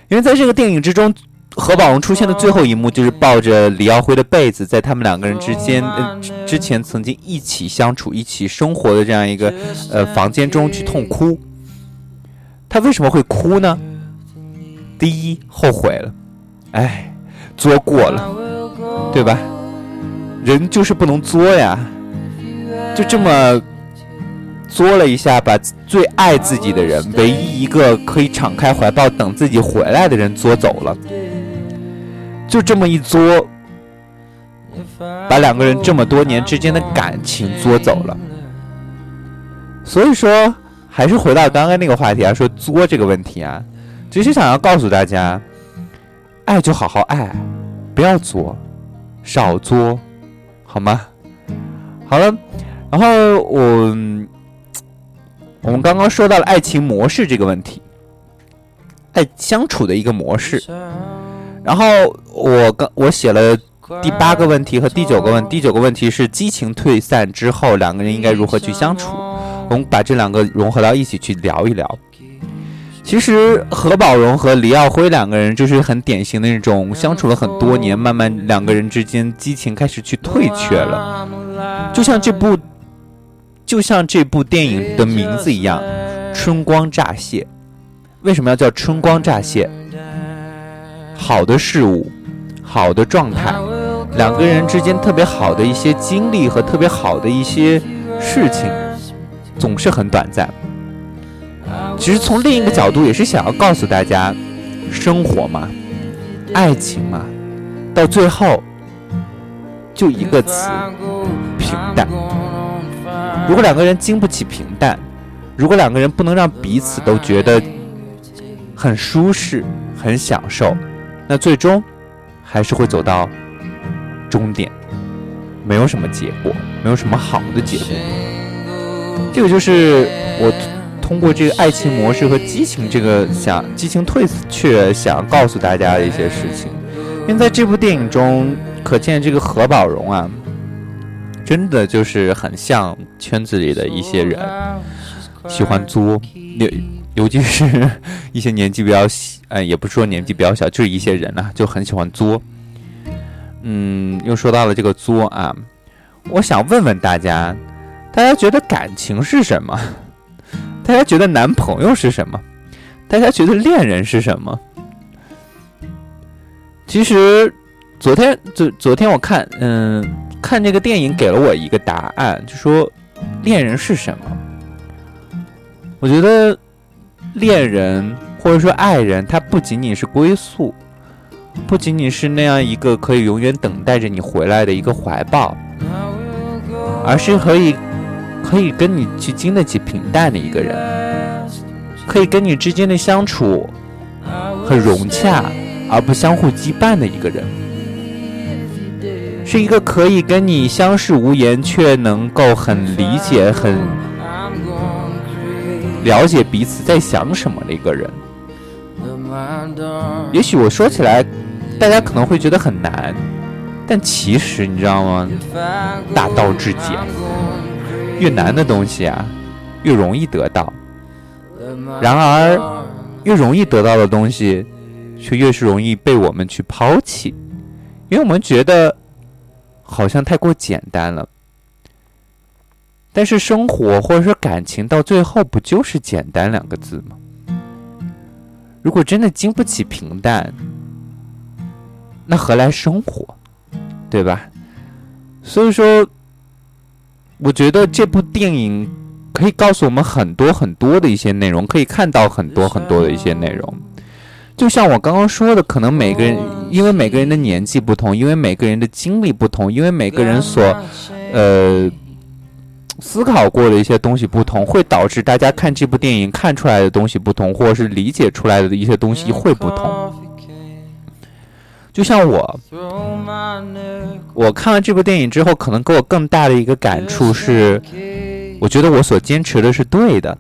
因为在这个电影之中，何宝荣出现的最后一幕就是抱着李耀辉的被子，在他们两个人之间，呃，之前曾经一起相处、一起生活的这样一个呃房间中去痛哭。他为什么会哭呢？第一，后悔了，哎，作过了，对吧？人就是不能作呀，就这么。作了一下，把最爱自己的人，唯一一个可以敞开怀抱等自己回来的人作走了，就这么一作，把两个人这么多年之间的感情作走了。所以说，还是回到刚刚那个话题啊，说作这个问题啊，只是想要告诉大家，爱就好好爱，不要作，少作，好吗？好了，然后我。我们刚刚说到了爱情模式这个问题，爱相处的一个模式。然后我刚我写了第八个问题和第九个问，第九个问题是激情退散之后两个人应该如何去相处。我们把这两个融合到一起去聊一聊。其实何宝荣和黎耀辉两个人就是很典型的那种相处了很多年，慢慢两个人之间激情开始去退却了，就像这部。就像这部电影的名字一样，《春光乍泄》。为什么要叫春光乍泄？好的事物，好的状态，两个人之间特别好的一些经历和特别好的一些事情，总是很短暂。其实从另一个角度，也是想要告诉大家，生活嘛，爱情嘛，到最后就一个词：平淡。如果两个人经不起平淡，如果两个人不能让彼此都觉得很舒适、很享受，那最终还是会走到终点，没有什么结果，没有什么好的结果。这个就是我通过这个爱情模式和激情这个想激情退却想告诉大家的一些事情。因为在这部电影中，可见这个何宝荣啊。真的就是很像圈子里的一些人，喜欢作，尤其是 (laughs) 一些年纪比较小，呃，也不是说年纪比较小，就是一些人呐，就很喜欢作。嗯，又说到了这个作啊，我想问问大家，大家觉得感情是什么？大家觉得男朋友是什么？大家觉得恋人是什么？其实昨天，昨昨天我看，嗯。看这个电影给了我一个答案，就说恋人是什么？我觉得恋人或者说爱人，他不仅仅是归宿，不仅仅是那样一个可以永远等待着你回来的一个怀抱，而是可以可以跟你去经得起平淡的一个人，可以跟你之间的相处很融洽而不相互羁绊的一个人。是一个可以跟你相视无言，却能够很理解、很了解彼此在想什么的一个人。也许我说起来，大家可能会觉得很难，但其实你知道吗？大道至简，越难的东西啊，越容易得到。然而，越容易得到的东西，却越是容易被我们去抛弃。因为我们觉得好像太过简单了。但是生活或者说感情到最后不就是简单两个字吗？如果真的经不起平淡，那何来生活？对吧？所以说，我觉得这部电影可以告诉我们很多很多的一些内容，可以看到很多很多的一些内容。就像我刚刚说的，可能每个人因为每个人的年纪不同，因为每个人的经历不同，因为每个人所呃思考过的一些东西不同，会导致大家看这部电影看出来的东西不同，或者是理解出来的一些东西会不同。就像我，我看完这部电影之后，可能给我更大的一个感触是，我觉得我所坚持的是对的。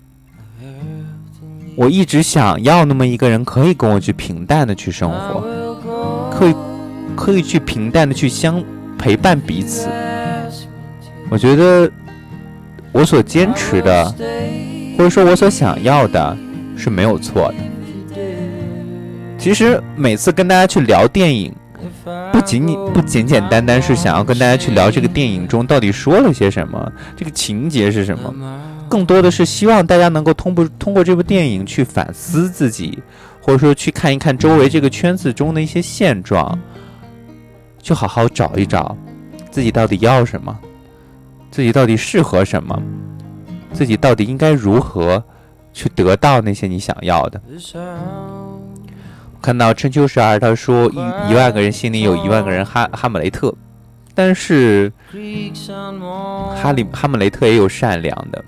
我一直想要那么一个人，可以跟我去平淡的去生活，可以可以去平淡的去相陪伴彼此。我觉得我所坚持的，或者说我所想要的，是没有错的。其实每次跟大家去聊电影，不仅仅不简简单单是想要跟大家去聊这个电影中到底说了些什么，这个情节是什么，更多的是希望大家能够通过通过这部电影去反思自己，或者说去看一看周围这个圈子中的一些现状，去好好找一找自己到底要什么，自己到底适合什么，自己到底应该如何去得到那些你想要的。看到春秋十二，他说一一万个人心里有一万个人哈哈姆雷特，但是哈里哈姆雷特也有善良的，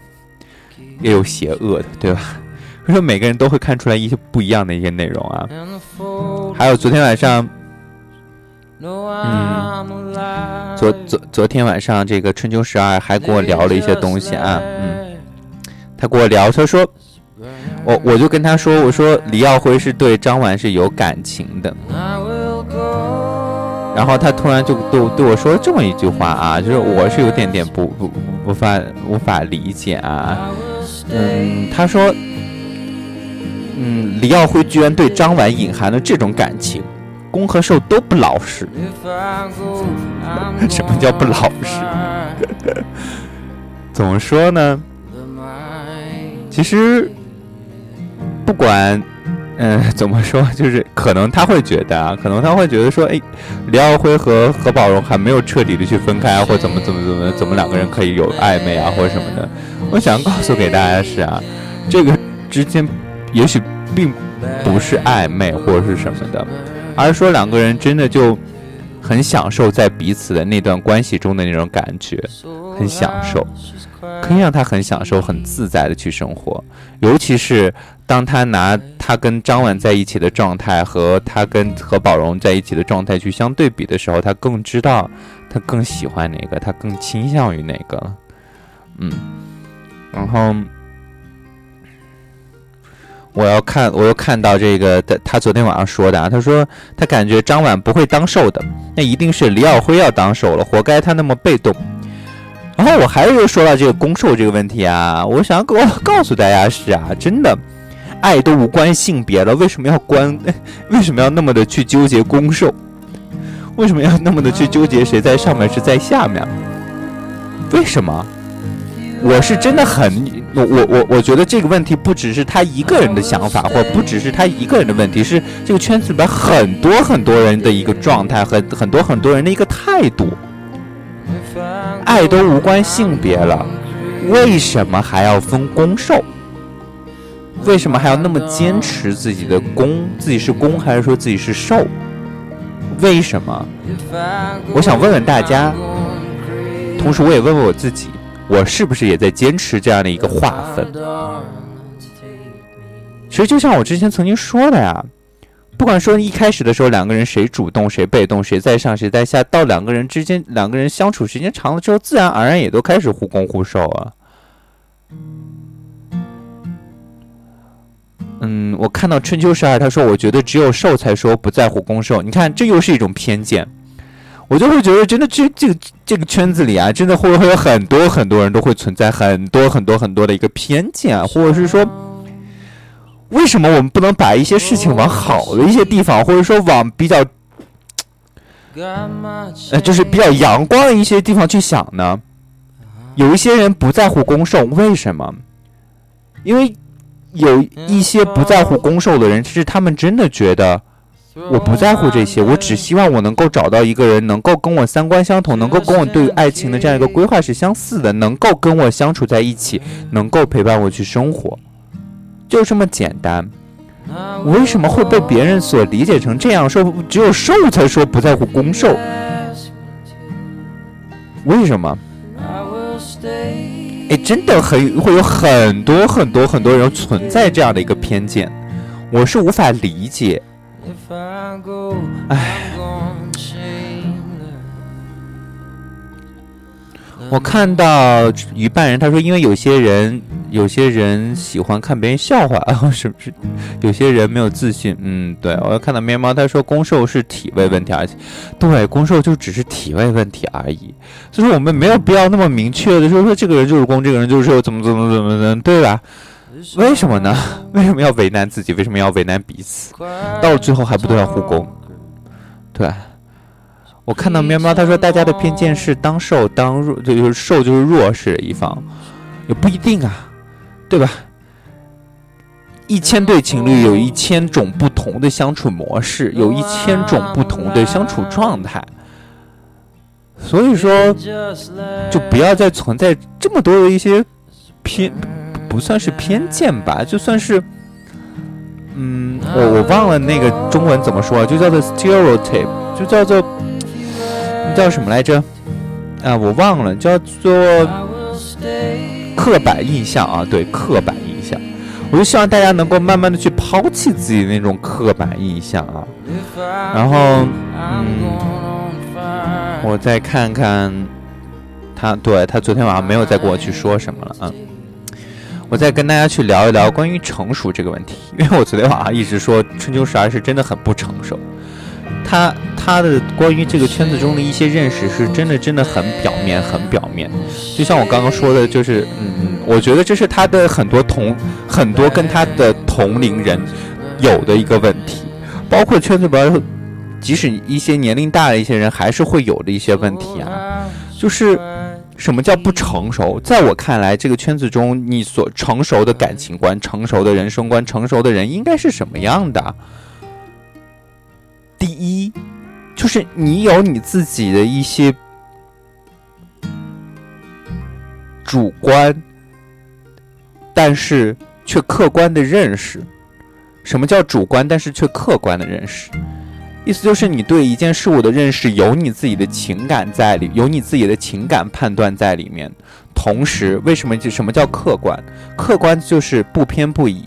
也有邪恶的，对吧？所 (laughs) 以说每个人都会看出来一些不一样的一些内容啊。还有昨天晚上，嗯，昨昨昨天晚上这个春秋十二还跟我聊了一些东西啊，嗯，他跟我聊，他说。我我就跟他说，我说李耀辉是对张婉是有感情的，然后他突然就对对我说这么一句话啊，就是我是有点点不不无法无法理解啊，嗯，他说，嗯，李耀辉居然对张婉隐含了这种感情，攻和受都不老实，(laughs) 什么叫不老实？(laughs) 怎么说呢？其实。不管，嗯，怎么说，就是可能他会觉得啊，可能他会觉得说，哎，李耀辉和何宝荣还没有彻底的去分开，或怎么怎么怎么怎么两个人可以有暧昧啊，或者什么的。我想告诉给大家的是啊，这个之间也许并不是暧昧或者是什么的，而是说两个人真的就很享受在彼此的那段关系中的那种感觉，很享受，可以让他很享受、很自在的去生活，尤其是。当他拿他跟张婉在一起的状态和他跟何宝荣在一起的状态去相对比的时候，他更知道他更喜欢哪个，他更倾向于哪个。嗯，然后我要看，我又看到这个，他他昨天晚上说的啊，他说他感觉张婉不会当受的，那一定是李耀辉要当受了，活该他那么被动。然后我还是说到这个攻受这个问题啊，我想告告诉大家是啊，真的。爱都无关性别了，为什么要关？(laughs) 为什么要那么的去纠结攻受？为什么要那么的去纠结谁在上面，谁在下面？为什么？我是真的很，我我我我觉得这个问题不只是他一个人的想法，或不只是他一个人的问题，是这个圈子里边很多很多人的一个状态和很多很多人的一个态度。爱都无关性别了，为什么还要分攻受？为什么还要那么坚持自己的攻？自己是攻还是说自己是受？为什么？我想问问大家，同时我也问问我自己，我是不是也在坚持这样的一个划分？其实就像我之前曾经说的呀，不管说一开始的时候两个人谁主动谁被动，谁在上谁在下，到两个人之间两个人相处时间长了之后，自然而然也都开始互攻互受啊。嗯，我看到春秋十二，他说：“我觉得只有受才说不在乎攻受。”你看，这又是一种偏见。我就会觉得，真的，这这个这个圈子里啊，真的会会有很多很多人都会存在很多很多很多的一个偏见啊，或者是说，为什么我们不能把一些事情往好的一些地方，或者说往比较呃，就是比较阳光的一些地方去想呢？有一些人不在乎攻受，为什么？因为有一些不在乎攻受的人，其实他们真的觉得我不在乎这些，我只希望我能够找到一个人，能够跟我三观相同，能够跟我对于爱情的这样一个规划是相似的，能够跟我相处在一起，能够陪伴我去生活，就这么简单。我为什么会被别人所理解成这样？说只有受才说不在乎攻受，为什么？哎，真的很会有很多很多很多人存在这样的一个偏见，我是无法理解。唉，我看到一半人他说，因为有些人有些人喜欢看别人笑话啊，是不是？有些人没有自信，嗯，对。我要看到面包，他说攻受是体位问题，而且对攻受就只是体位问题而已。所以说我们没有必要那么明确的说说这个人就是攻，这个人就是受，怎么怎么怎么怎么，对吧？为什么呢？(laughs) 为什么要为难自己？为什么要为难彼此？到了最后还不都要互攻？对。我看到喵喵，他说大家的偏见是当受当弱，就是受就是弱势的一方，也不一定啊，对吧？一千对情侣有一千种不同的相处模式，有一千种不同的相处状态，所以说就不要再存在这么多的一些偏，不算是偏见吧，就算是，嗯，我我忘了那个中文怎么说，就叫做 stereotype，就叫做。叫什么来着？啊，我忘了，叫做刻板印象啊。对，刻板印象，我就希望大家能够慢慢的去抛弃自己那种刻板印象啊。然后，嗯，我再看看他，对他昨天晚上没有再跟我去说什么了啊。我再跟大家去聊一聊关于成熟这个问题，(laughs) 因为我昨天晚上一直说春秋十二是真的很不成熟。他他的关于这个圈子中的一些认识是真的真的很表面很表面，就像我刚刚说的，就是嗯，我觉得这是他的很多同很多跟他的同龄人有的一个问题，包括圈子里边即使一些年龄大的一些人还是会有的一些问题啊，就是什么叫不成熟？在我看来，这个圈子中你所成熟的感情观、成熟的人生观、成熟的人应该是什么样的？第一，就是你有你自己的一些主观，但是却客观的认识。什么叫主观但是却客观的认识？意思就是你对一件事物的认识有你自己的情感在里，有你自己的情感判断在里面。同时，为什么就什么叫客观？客观就是不偏不倚。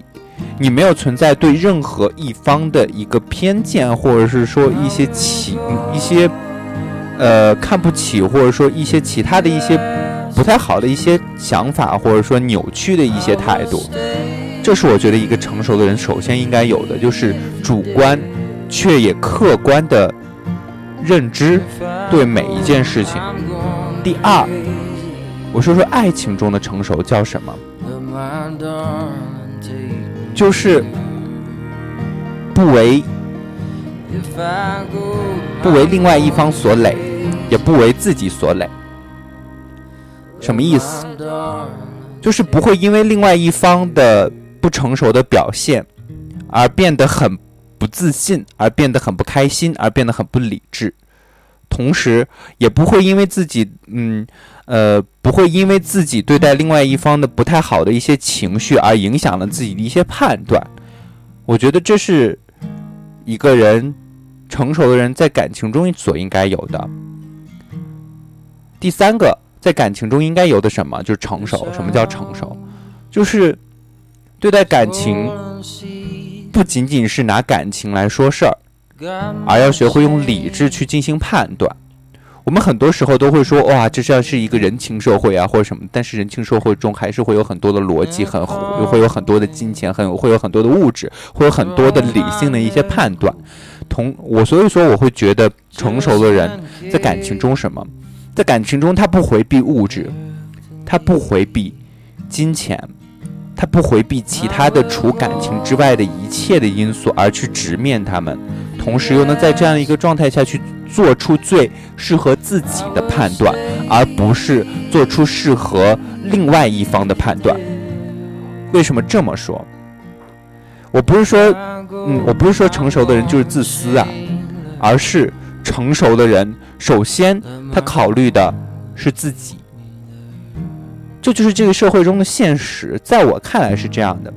你没有存在对任何一方的一个偏见，或者是说一些起一些，呃看不起，或者说一些其他的一些不太好的一些想法，或者说扭曲的一些态度，这是我觉得一个成熟的人首先应该有的，就是主观却也客观的认知对每一件事情。第二，我说说爱情中的成熟叫什么？就是不为不为另外一方所累，也不为自己所累。什么意思？就是不会因为另外一方的不成熟的表现而变得很不自信，而变得很不开心，而变得很不理智。同时，也不会因为自己嗯。呃，不会因为自己对待另外一方的不太好的一些情绪而影响了自己的一些判断。我觉得这是一个人成熟的人在感情中所应该有的。第三个，在感情中应该有的什么？就是成熟。什么叫成熟？就是对待感情不仅仅是拿感情来说事儿，而要学会用理智去进行判断。我们很多时候都会说，哇，这像是一个人情社会啊，或者什么。但是人情社会中还是会有很多的逻辑，很会有很多的金钱，很会有很多的物质，会有很多的理性的一些判断。同我所以说，我会觉得成熟的人在感情中什么，在感情中他不回避物质，他不回避金钱，他不回避其他的除感情之外的一切的因素，而去直面他们，同时又能在这样一个状态下去。做出最适合自己的判断，而不是做出适合另外一方的判断。为什么这么说？我不是说，嗯，我不是说成熟的人就是自私啊，而是成熟的人首先他考虑的是自己，这就是这个社会中的现实，在我看来是这样的。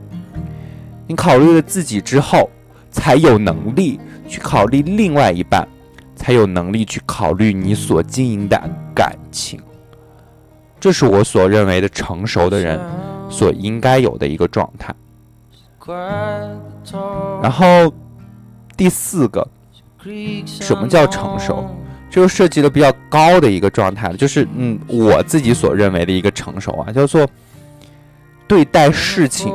你考虑了自己之后，才有能力去考虑另外一半，才有能力去考虑你所经营的感情。这是我所认为的成熟的人所应该有的一个状态。然后第四个，什么叫成熟？这就涉及了比较高的一个状态了，就是嗯，我自己所认为的一个成熟啊，叫做对待事情，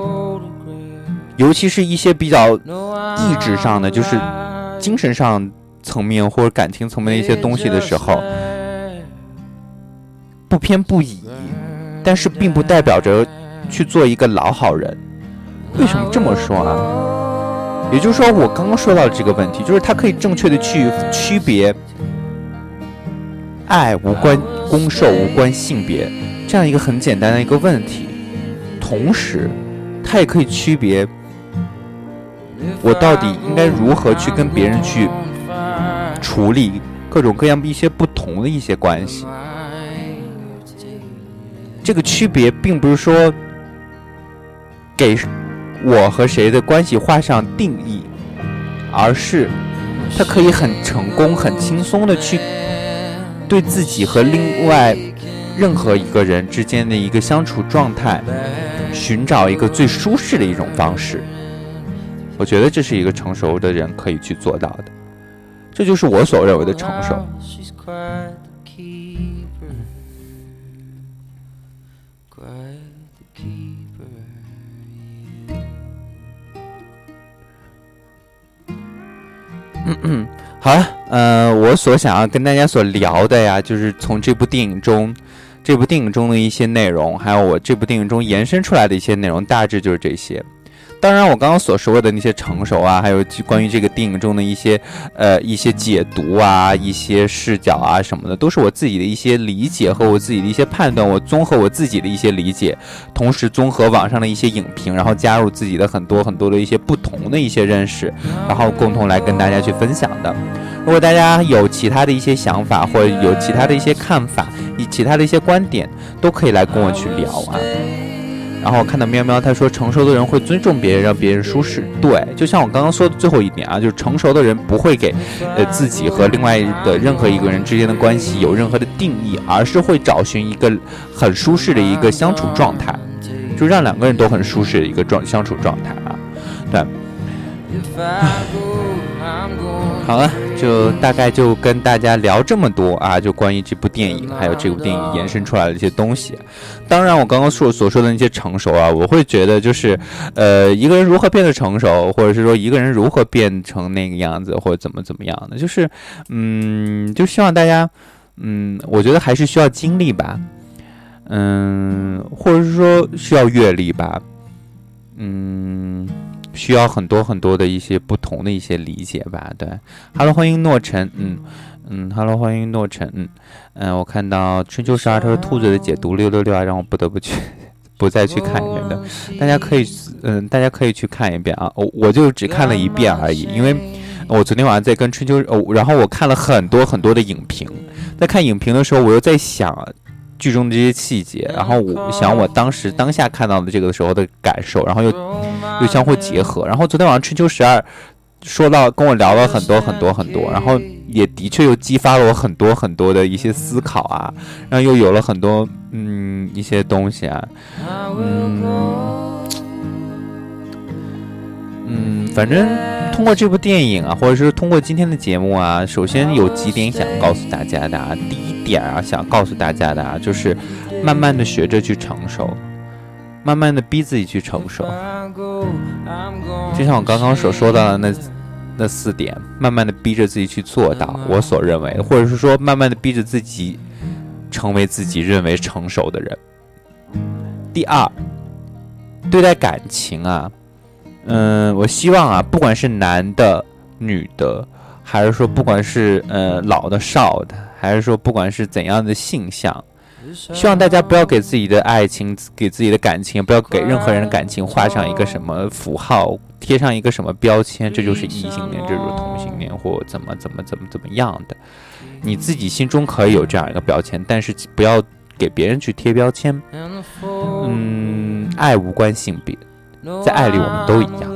尤其是一些比较意志上的，就是精神上层面或者感情层面的一些东西的时候，不偏不倚，但是并不代表着去做一个老好人。为什么这么说啊？也就是说，我刚刚说到的这个问题，就是他可以正确的去区别，爱无关攻受，无关性别，这样一个很简单的一个问题。同时，它也可以区别，我到底应该如何去跟别人去处理各种各样一些不同的一些关系。这个区别并不是说给。我和谁的关系画上定义，而是他可以很成功、很轻松的去对自己和另外任何一个人之间的一个相处状态，寻找一个最舒适的一种方式。我觉得这是一个成熟的人可以去做到的，这就是我所认为的成熟。嗯嗯，好了，呃，我所想要跟大家所聊的呀，就是从这部电影中，这部电影中的一些内容，还有我这部电影中延伸出来的一些内容，大致就是这些。当然，我刚刚所说的那些成熟啊，还有关于这个电影中的一些呃一些解读啊、一些视角啊什么的，都是我自己的一些理解和我自己的一些判断。我综合我自己的一些理解，同时综合网上的一些影评，然后加入自己的很多很多的一些不同的一些认识，然后共同来跟大家去分享的。如果大家有其他的一些想法，或者有其他的一些看法，以其他的一些观点，都可以来跟我去聊啊。然后看到喵喵他说，成熟的人会尊重别人，让别人舒适。对，就像我刚刚说的最后一点啊，就是成熟的人不会给，呃自己和另外的任何一个人之间的关系有任何的定义，而是会找寻一个很舒适的一个相处状态，就让两个人都很舒适的一个状相处状态啊。对。好了，就大概就跟大家聊这么多啊，就关于这部电影，还有这部电影延伸出来的一些东西。当然，我刚刚说所说的那些成熟啊，我会觉得就是，呃，一个人如何变得成熟，或者是说一个人如何变成那个样子，或者怎么怎么样的，就是，嗯，就希望大家，嗯，我觉得还是需要经历吧，嗯，或者是说需要阅历吧，嗯。需要很多很多的一些不同的一些理解吧，对。Hello，欢迎诺晨，嗯嗯，Hello，欢迎诺晨，嗯嗯，我看到春秋十二他说兔子的解读六六六啊，让我不得不去 (laughs) 不再去看一遍的。大家可以嗯，大家可以去看一遍啊，我我就只看了一遍而已，因为我昨天晚上在跟春秋哦，然后我看了很多很多的影评，在看影评的时候，我又在想。剧中的这些细节，然后我想我当时当下看到的这个时候的感受，然后又又相互结合。然后昨天晚上春秋十二说到跟我聊了很多很多很多，然后也的确又激发了我很多很多的一些思考啊，然后又有了很多嗯一些东西啊，嗯嗯，反正通过这部电影啊，或者是通过今天的节目啊，首先有几点想告诉大家的啊，第一。点啊，想告诉大家的啊，就是慢慢的学着去成熟，慢慢的逼自己去成熟。就像我刚刚所说到的那那四点，慢慢的逼着自己去做到我所认为，或者是说慢慢的逼着自己成为自己认为成熟的人。第二，对待感情啊，嗯，我希望啊，不管是男的、女的。还是说不管是呃老的少的，还是说不管是怎样的性向，希望大家不要给自己的爱情、给自己的感情，不要给任何人的感情画上一个什么符号，贴上一个什么标签，这就是异性恋，这就是同性恋，或怎么怎么怎么怎么样的。你自己心中可以有这样一个标签，但是不要给别人去贴标签。嗯，爱无关性别，在爱里我们都一样。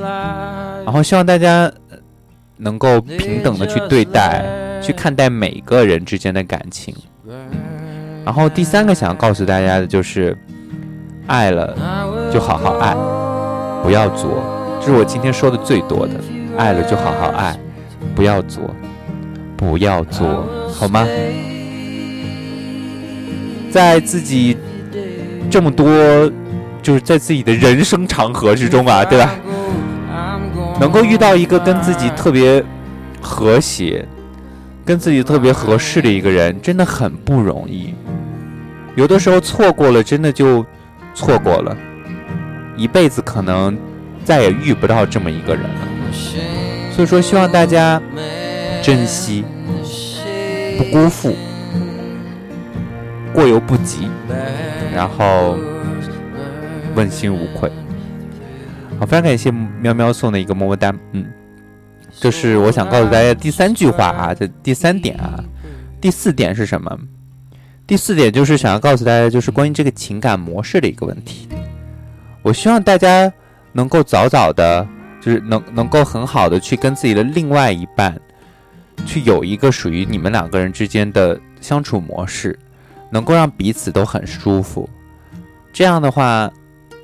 然后希望大家能够平等的去对待、去看待每个人之间的感情。然后第三个想要告诉大家的就是，爱了就好好爱，不要作。这是我今天说的最多的，爱了就好好爱，不要作，不要作，好吗？在自己这么多，就是在自己的人生长河之中啊，对吧？能够遇到一个跟自己特别和谐、跟自己特别合适的一个人，真的很不容易。有的时候错过了，真的就错过了，一辈子可能再也遇不到这么一个人了。所以说，希望大家珍惜，不辜负，过犹不及，然后问心无愧。好，非常感谢喵喵送的一个么么哒，嗯，这是我想告诉大家第三句话啊，这第三点啊，第四点是什么？第四点就是想要告诉大家，就是关于这个情感模式的一个问题。我希望大家能够早早的，就是能能够很好的去跟自己的另外一半，去有一个属于你们两个人之间的相处模式，能够让彼此都很舒服。这样的话，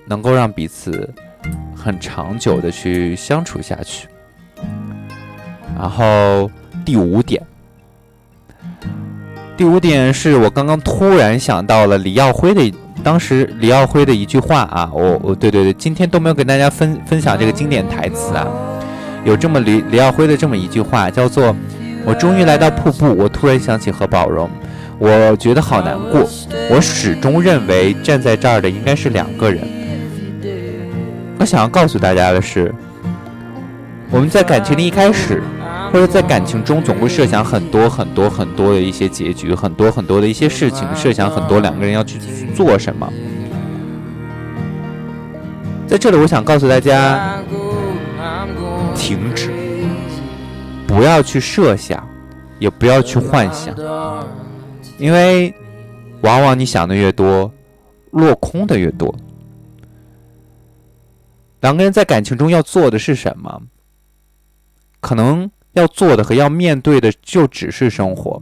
能够让彼此很长久的去相处下去。然后第五点，第五点是我刚刚突然想到了李耀辉的，当时李耀辉的一句话啊，我我对对对，今天都没有跟大家分分享这个经典台词啊，有这么李李耀辉的这么一句话，叫做“我终于来到瀑布，我突然想起何宝荣，我觉得好难过，我始终认为站在这儿的应该是两个人。”我想要告诉大家的是，我们在感情的一开始。或者在感情中，总会设想很多很多很多的一些结局，很多很多的一些事情，设想很多两个人要去做什么。在这里，我想告诉大家，停止，不要去设想，也不要去幻想，因为往往你想的越多，落空的越多。两个人在感情中要做的是什么？可能。要做的和要面对的就只是生活，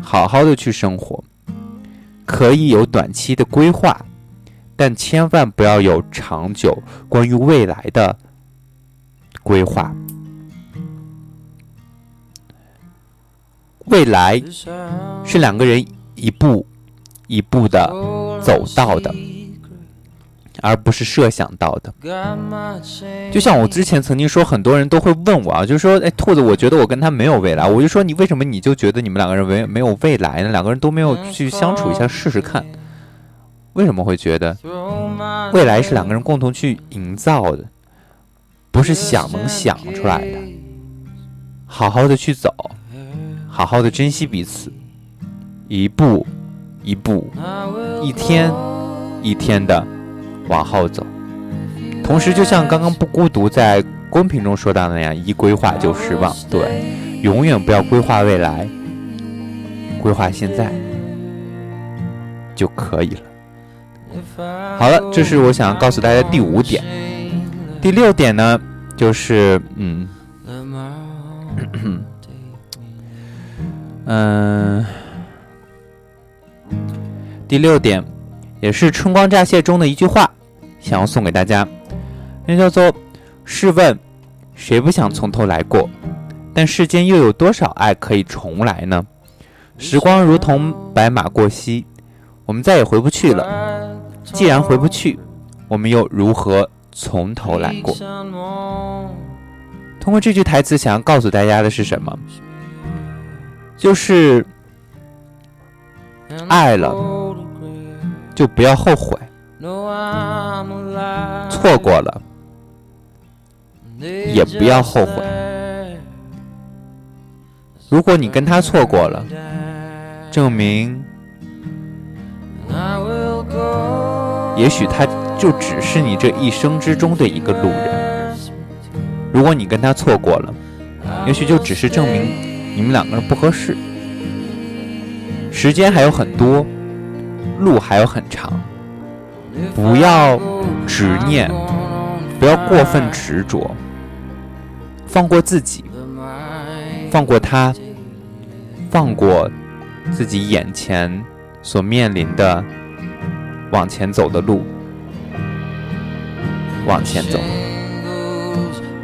好好的去生活，可以有短期的规划，但千万不要有长久关于未来的规划。未来是两个人一步一步的走到的。而不是设想到的，就像我之前曾经说，很多人都会问我啊，就是说，哎，兔子，我觉得我跟他没有未来，我就说你为什么你就觉得你们两个人没没有未来呢？两个人都没有去相处一下试试看，为什么会觉得未来是两个人共同去营造的，不是想能想出来的？好好的去走，好好的珍惜彼此，一步一步，一天一天的。往后走，同时就像刚刚不孤独在公屏中说到那样，一规划就失望。对，永远不要规划未来，规划现在就可以了。好了，这是我想告诉大家第五点。第六点呢，就是嗯，(coughs) 嗯，第六点。也是《春光乍泄》中的一句话，想要送给大家，那叫做：“试问，谁不想从头来过？但世间又有多少爱可以重来呢？时光如同白马过隙，我们再也回不去了。既然回不去，我们又如何从头来过？”通过这句台词，想要告诉大家的是什么？就是爱了。就不要后悔，错过了也不要后悔，如果你跟他错过了，证明，也许他就只是你这一生之中的一个路人。如果你跟他错过了，也许就只是证明你们两个人不合适。时间还有很多，路还有很长，不要执念，不要过分执着，放过自己，放过他，放过自己眼前所面临的往前走的路，往前走。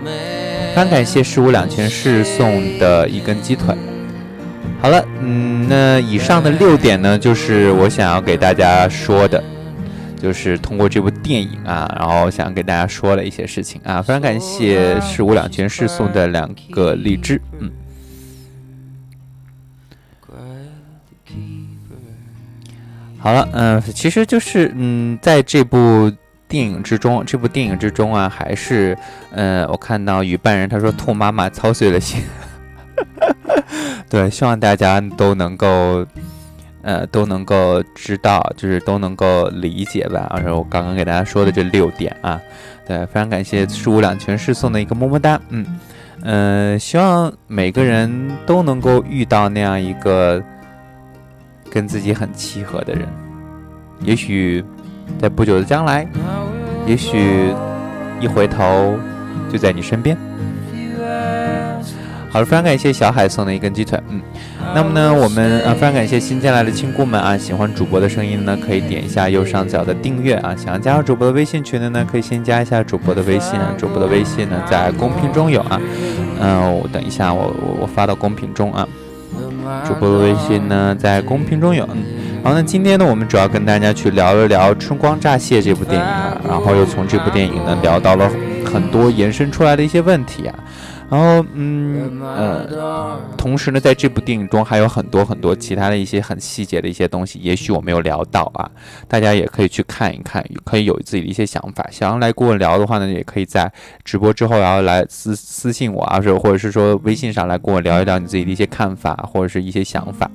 非常感谢十五两全是送的一根鸡腿。好了，嗯，那以上的六点呢，就是我想要给大家说的，就是通过这部电影啊，然后想给大家说的一些事情啊。非常感谢十五两全是送的两个荔枝，嗯。好了，嗯、其实就是嗯，在这部电影之中，这部电影之中啊，还是呃，我看到雨半人他说兔妈妈操碎了心。(laughs) 对，希望大家都能够，呃，都能够知道，就是都能够理解吧。而且我刚刚给大家说的这六点啊，对，非常感谢十五两全是送的一个么么哒，嗯，呃，希望每个人都能够遇到那样一个跟自己很契合的人，也许在不久的将来，也许一回头就在你身边。好了，非常感谢小海送的一根鸡腿，嗯，那么呢，我们啊，非常感谢新进来的亲姑们啊，喜欢主播的声音呢，可以点一下右上角的订阅啊，想要加入主播的微信群的呢，可以先加一下主播的微信啊，主播的微信呢在公屏中有啊，嗯、我等一下我我我发到公屏中啊，主播的微信呢在公屏中有，嗯，好，那，今天呢，我们主要跟大家去聊一聊《春光乍泄》这部电影啊，然后又从这部电影呢聊到了很多延伸出来的一些问题啊。然后，嗯，呃，同时呢，在这部电影中还有很多很多其他的一些很细节的一些东西，也许我没有聊到啊，大家也可以去看一看，可以有自己的一些想法。想要来跟我聊的话呢，也可以在直播之后，然后来私私信我啊，是或者是说微信上来跟我聊一聊你自己的一些看法或者是一些想法。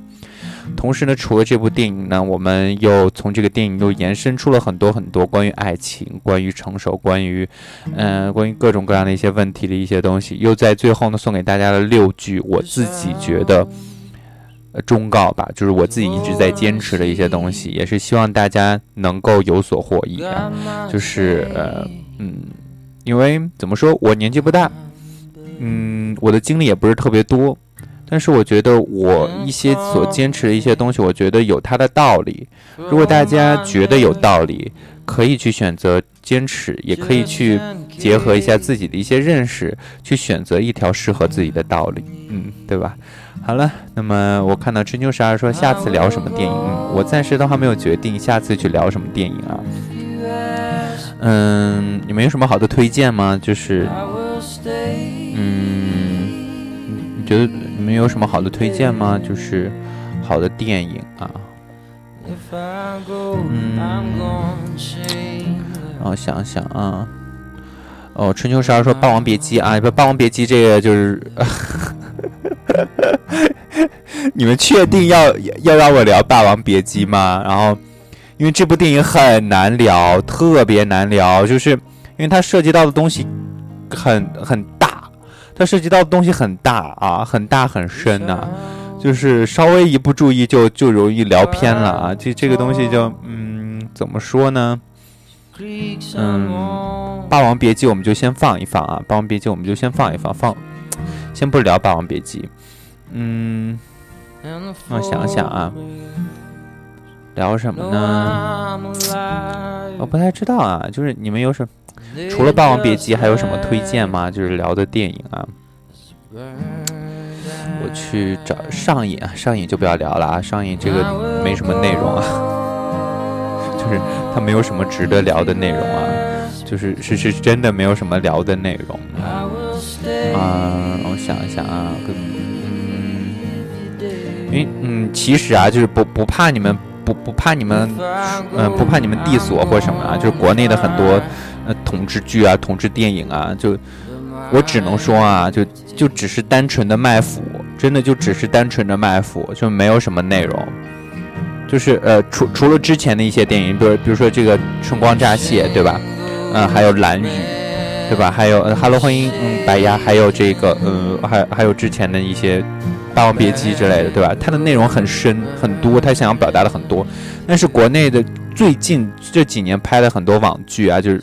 同时呢，除了这部电影呢，我们又从这个电影又延伸出了很多很多关于爱情、关于成熟、关于，嗯、关于各种各样的一些问题的一些东西，又在最后呢送给大家了六句我自己觉得。呃，忠告吧，就是我自己一直在坚持的一些东西，也是希望大家能够有所获益啊。就是呃，嗯，因为怎么说，我年纪不大，嗯，我的经历也不是特别多，但是我觉得我一些所坚持的一些东西，我觉得有它的道理。如果大家觉得有道理，可以去选择坚持，也可以去结合一下自己的一些认识，去选择一条适合自己的道理，嗯，对吧？好了，那么我看到春秋十二说下次聊什么电影，嗯，我暂时都还没有决定下次去聊什么电影啊。嗯，你们有什么好的推荐吗？就是，觉得你们有什么好的推荐吗？就是好的电影啊。嗯，让我想想啊。哦，春秋十二说《霸王别姬》啊，不，《霸王别姬》这个就是，(laughs) 你们确定要要让我聊《霸王别姬》吗？然后，因为这部电影很难聊，特别难聊，就是因为它涉及到的东西很很大，它涉及到的东西很大啊，很大很深呐、就是稍微一不注意就就容易聊偏了啊。这这个东西就嗯，怎么说呢？嗯，《霸王别姬》我们就先放一放啊，《霸王别姬》我们就先放一放，放先不聊《霸王别姬》。嗯，我想想啊，聊什么呢？我不太知道啊，就是你们有什除了《霸王别姬》还有什么推荐吗？就是聊的电影啊。我去找上瘾啊，上瘾就不要聊了啊，上瘾这个没什么内容啊，就是它没有什么值得聊的内容啊，就是是是真的没有什么聊的内容啊。啊我想一想啊，嗯，因为嗯，其实啊，就是不不怕你们不不怕你们，嗯、不怕你们 diss 我或什么啊，就是国内的很多呃统治剧啊、统治电影啊，就我只能说啊，就就只是单纯的卖腐，真的就只是单纯的卖腐，就没有什么内容。就是呃，除除了之前的一些电影，比如比如说这个《春光乍泄》，对吧？嗯，还有《蓝雨》，对吧？还有《哈喽婚姻》，嗯，《白鸭》，还有这个嗯，还还有之前的一些《霸王别姬》之类的，对吧？它的内容很深很多，它想要表达的很多。但是国内的最近这几年拍的很多网剧啊，就是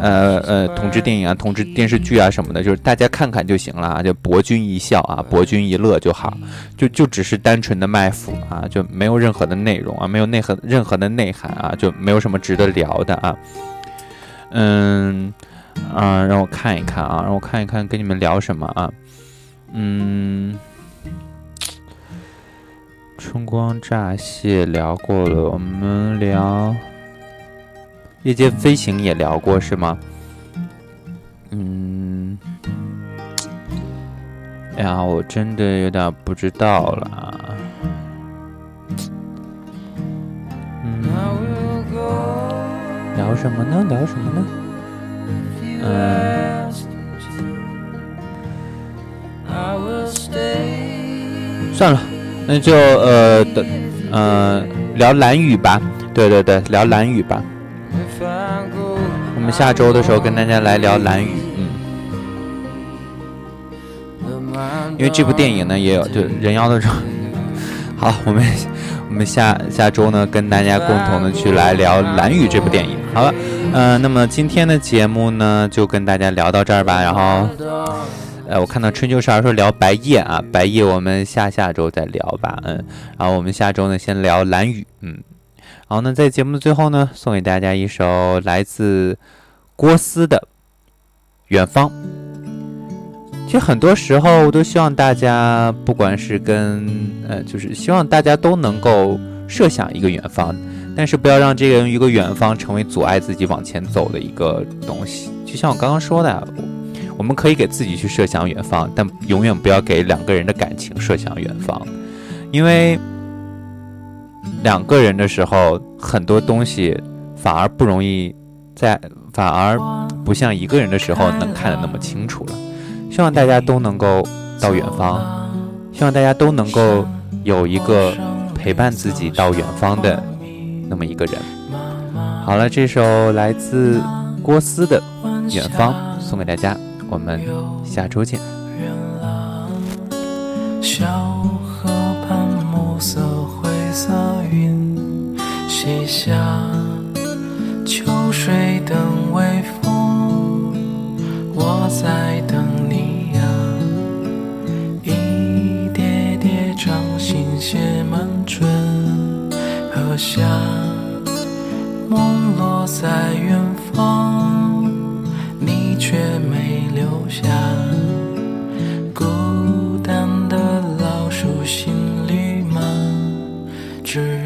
呃呃同志电影啊、同志电视剧啊什么的，就是大家看看就行了啊，就博君一笑啊，博君一乐就好，就就只是单纯的卖腐啊，就没有任何的内容啊，没有内核任何的内涵啊，就没有什么值得聊的啊。嗯啊，让我看一看啊，让我看一看跟你们聊什么啊？嗯。春光乍泄聊过了，我们聊夜间飞行也聊过是吗？嗯，哎呀，我真的有点不知道了。嗯，聊什么呢？聊什么呢？嗯，算了。那就呃的呃聊蓝雨吧，对对对，聊蓝雨吧。我们下周的时候跟大家来聊蓝雨，嗯。因为这部电影呢也有，就人妖的时候。好，我们我们下下周呢跟大家共同的去来聊蓝雨这部电影。好了，嗯，那么今天的节目呢就跟大家聊到这儿吧，然后。呃，我看到春秋十二说聊白夜啊，白夜我们下下周再聊吧，嗯，然后我们下周呢先聊蓝雨，嗯，好，那在节目的最后呢，送给大家一首来自郭思的《远方》。其实很多时候我都希望大家，不管是跟呃，就是希望大家都能够设想一个远方，但是不要让这个一个远方成为阻碍自己往前走的一个东西。就像我刚刚说的。我们可以给自己去设想远方，但永远不要给两个人的感情设想远方，因为两个人的时候，很多东西反而不容易在，反而不像一个人的时候能看得那么清楚了。希望大家都能够到远方，希望大家都能够有一个陪伴自己到远方的那么一个人。好了，这首来自郭思的《远方》送给大家。我们下周见。小河畔暮色灰色云西下，秋水等微风，我在等你呀。一叠叠掌心写满春和夏，梦落在远方，却没。留下孤单的老鼠，心里满枝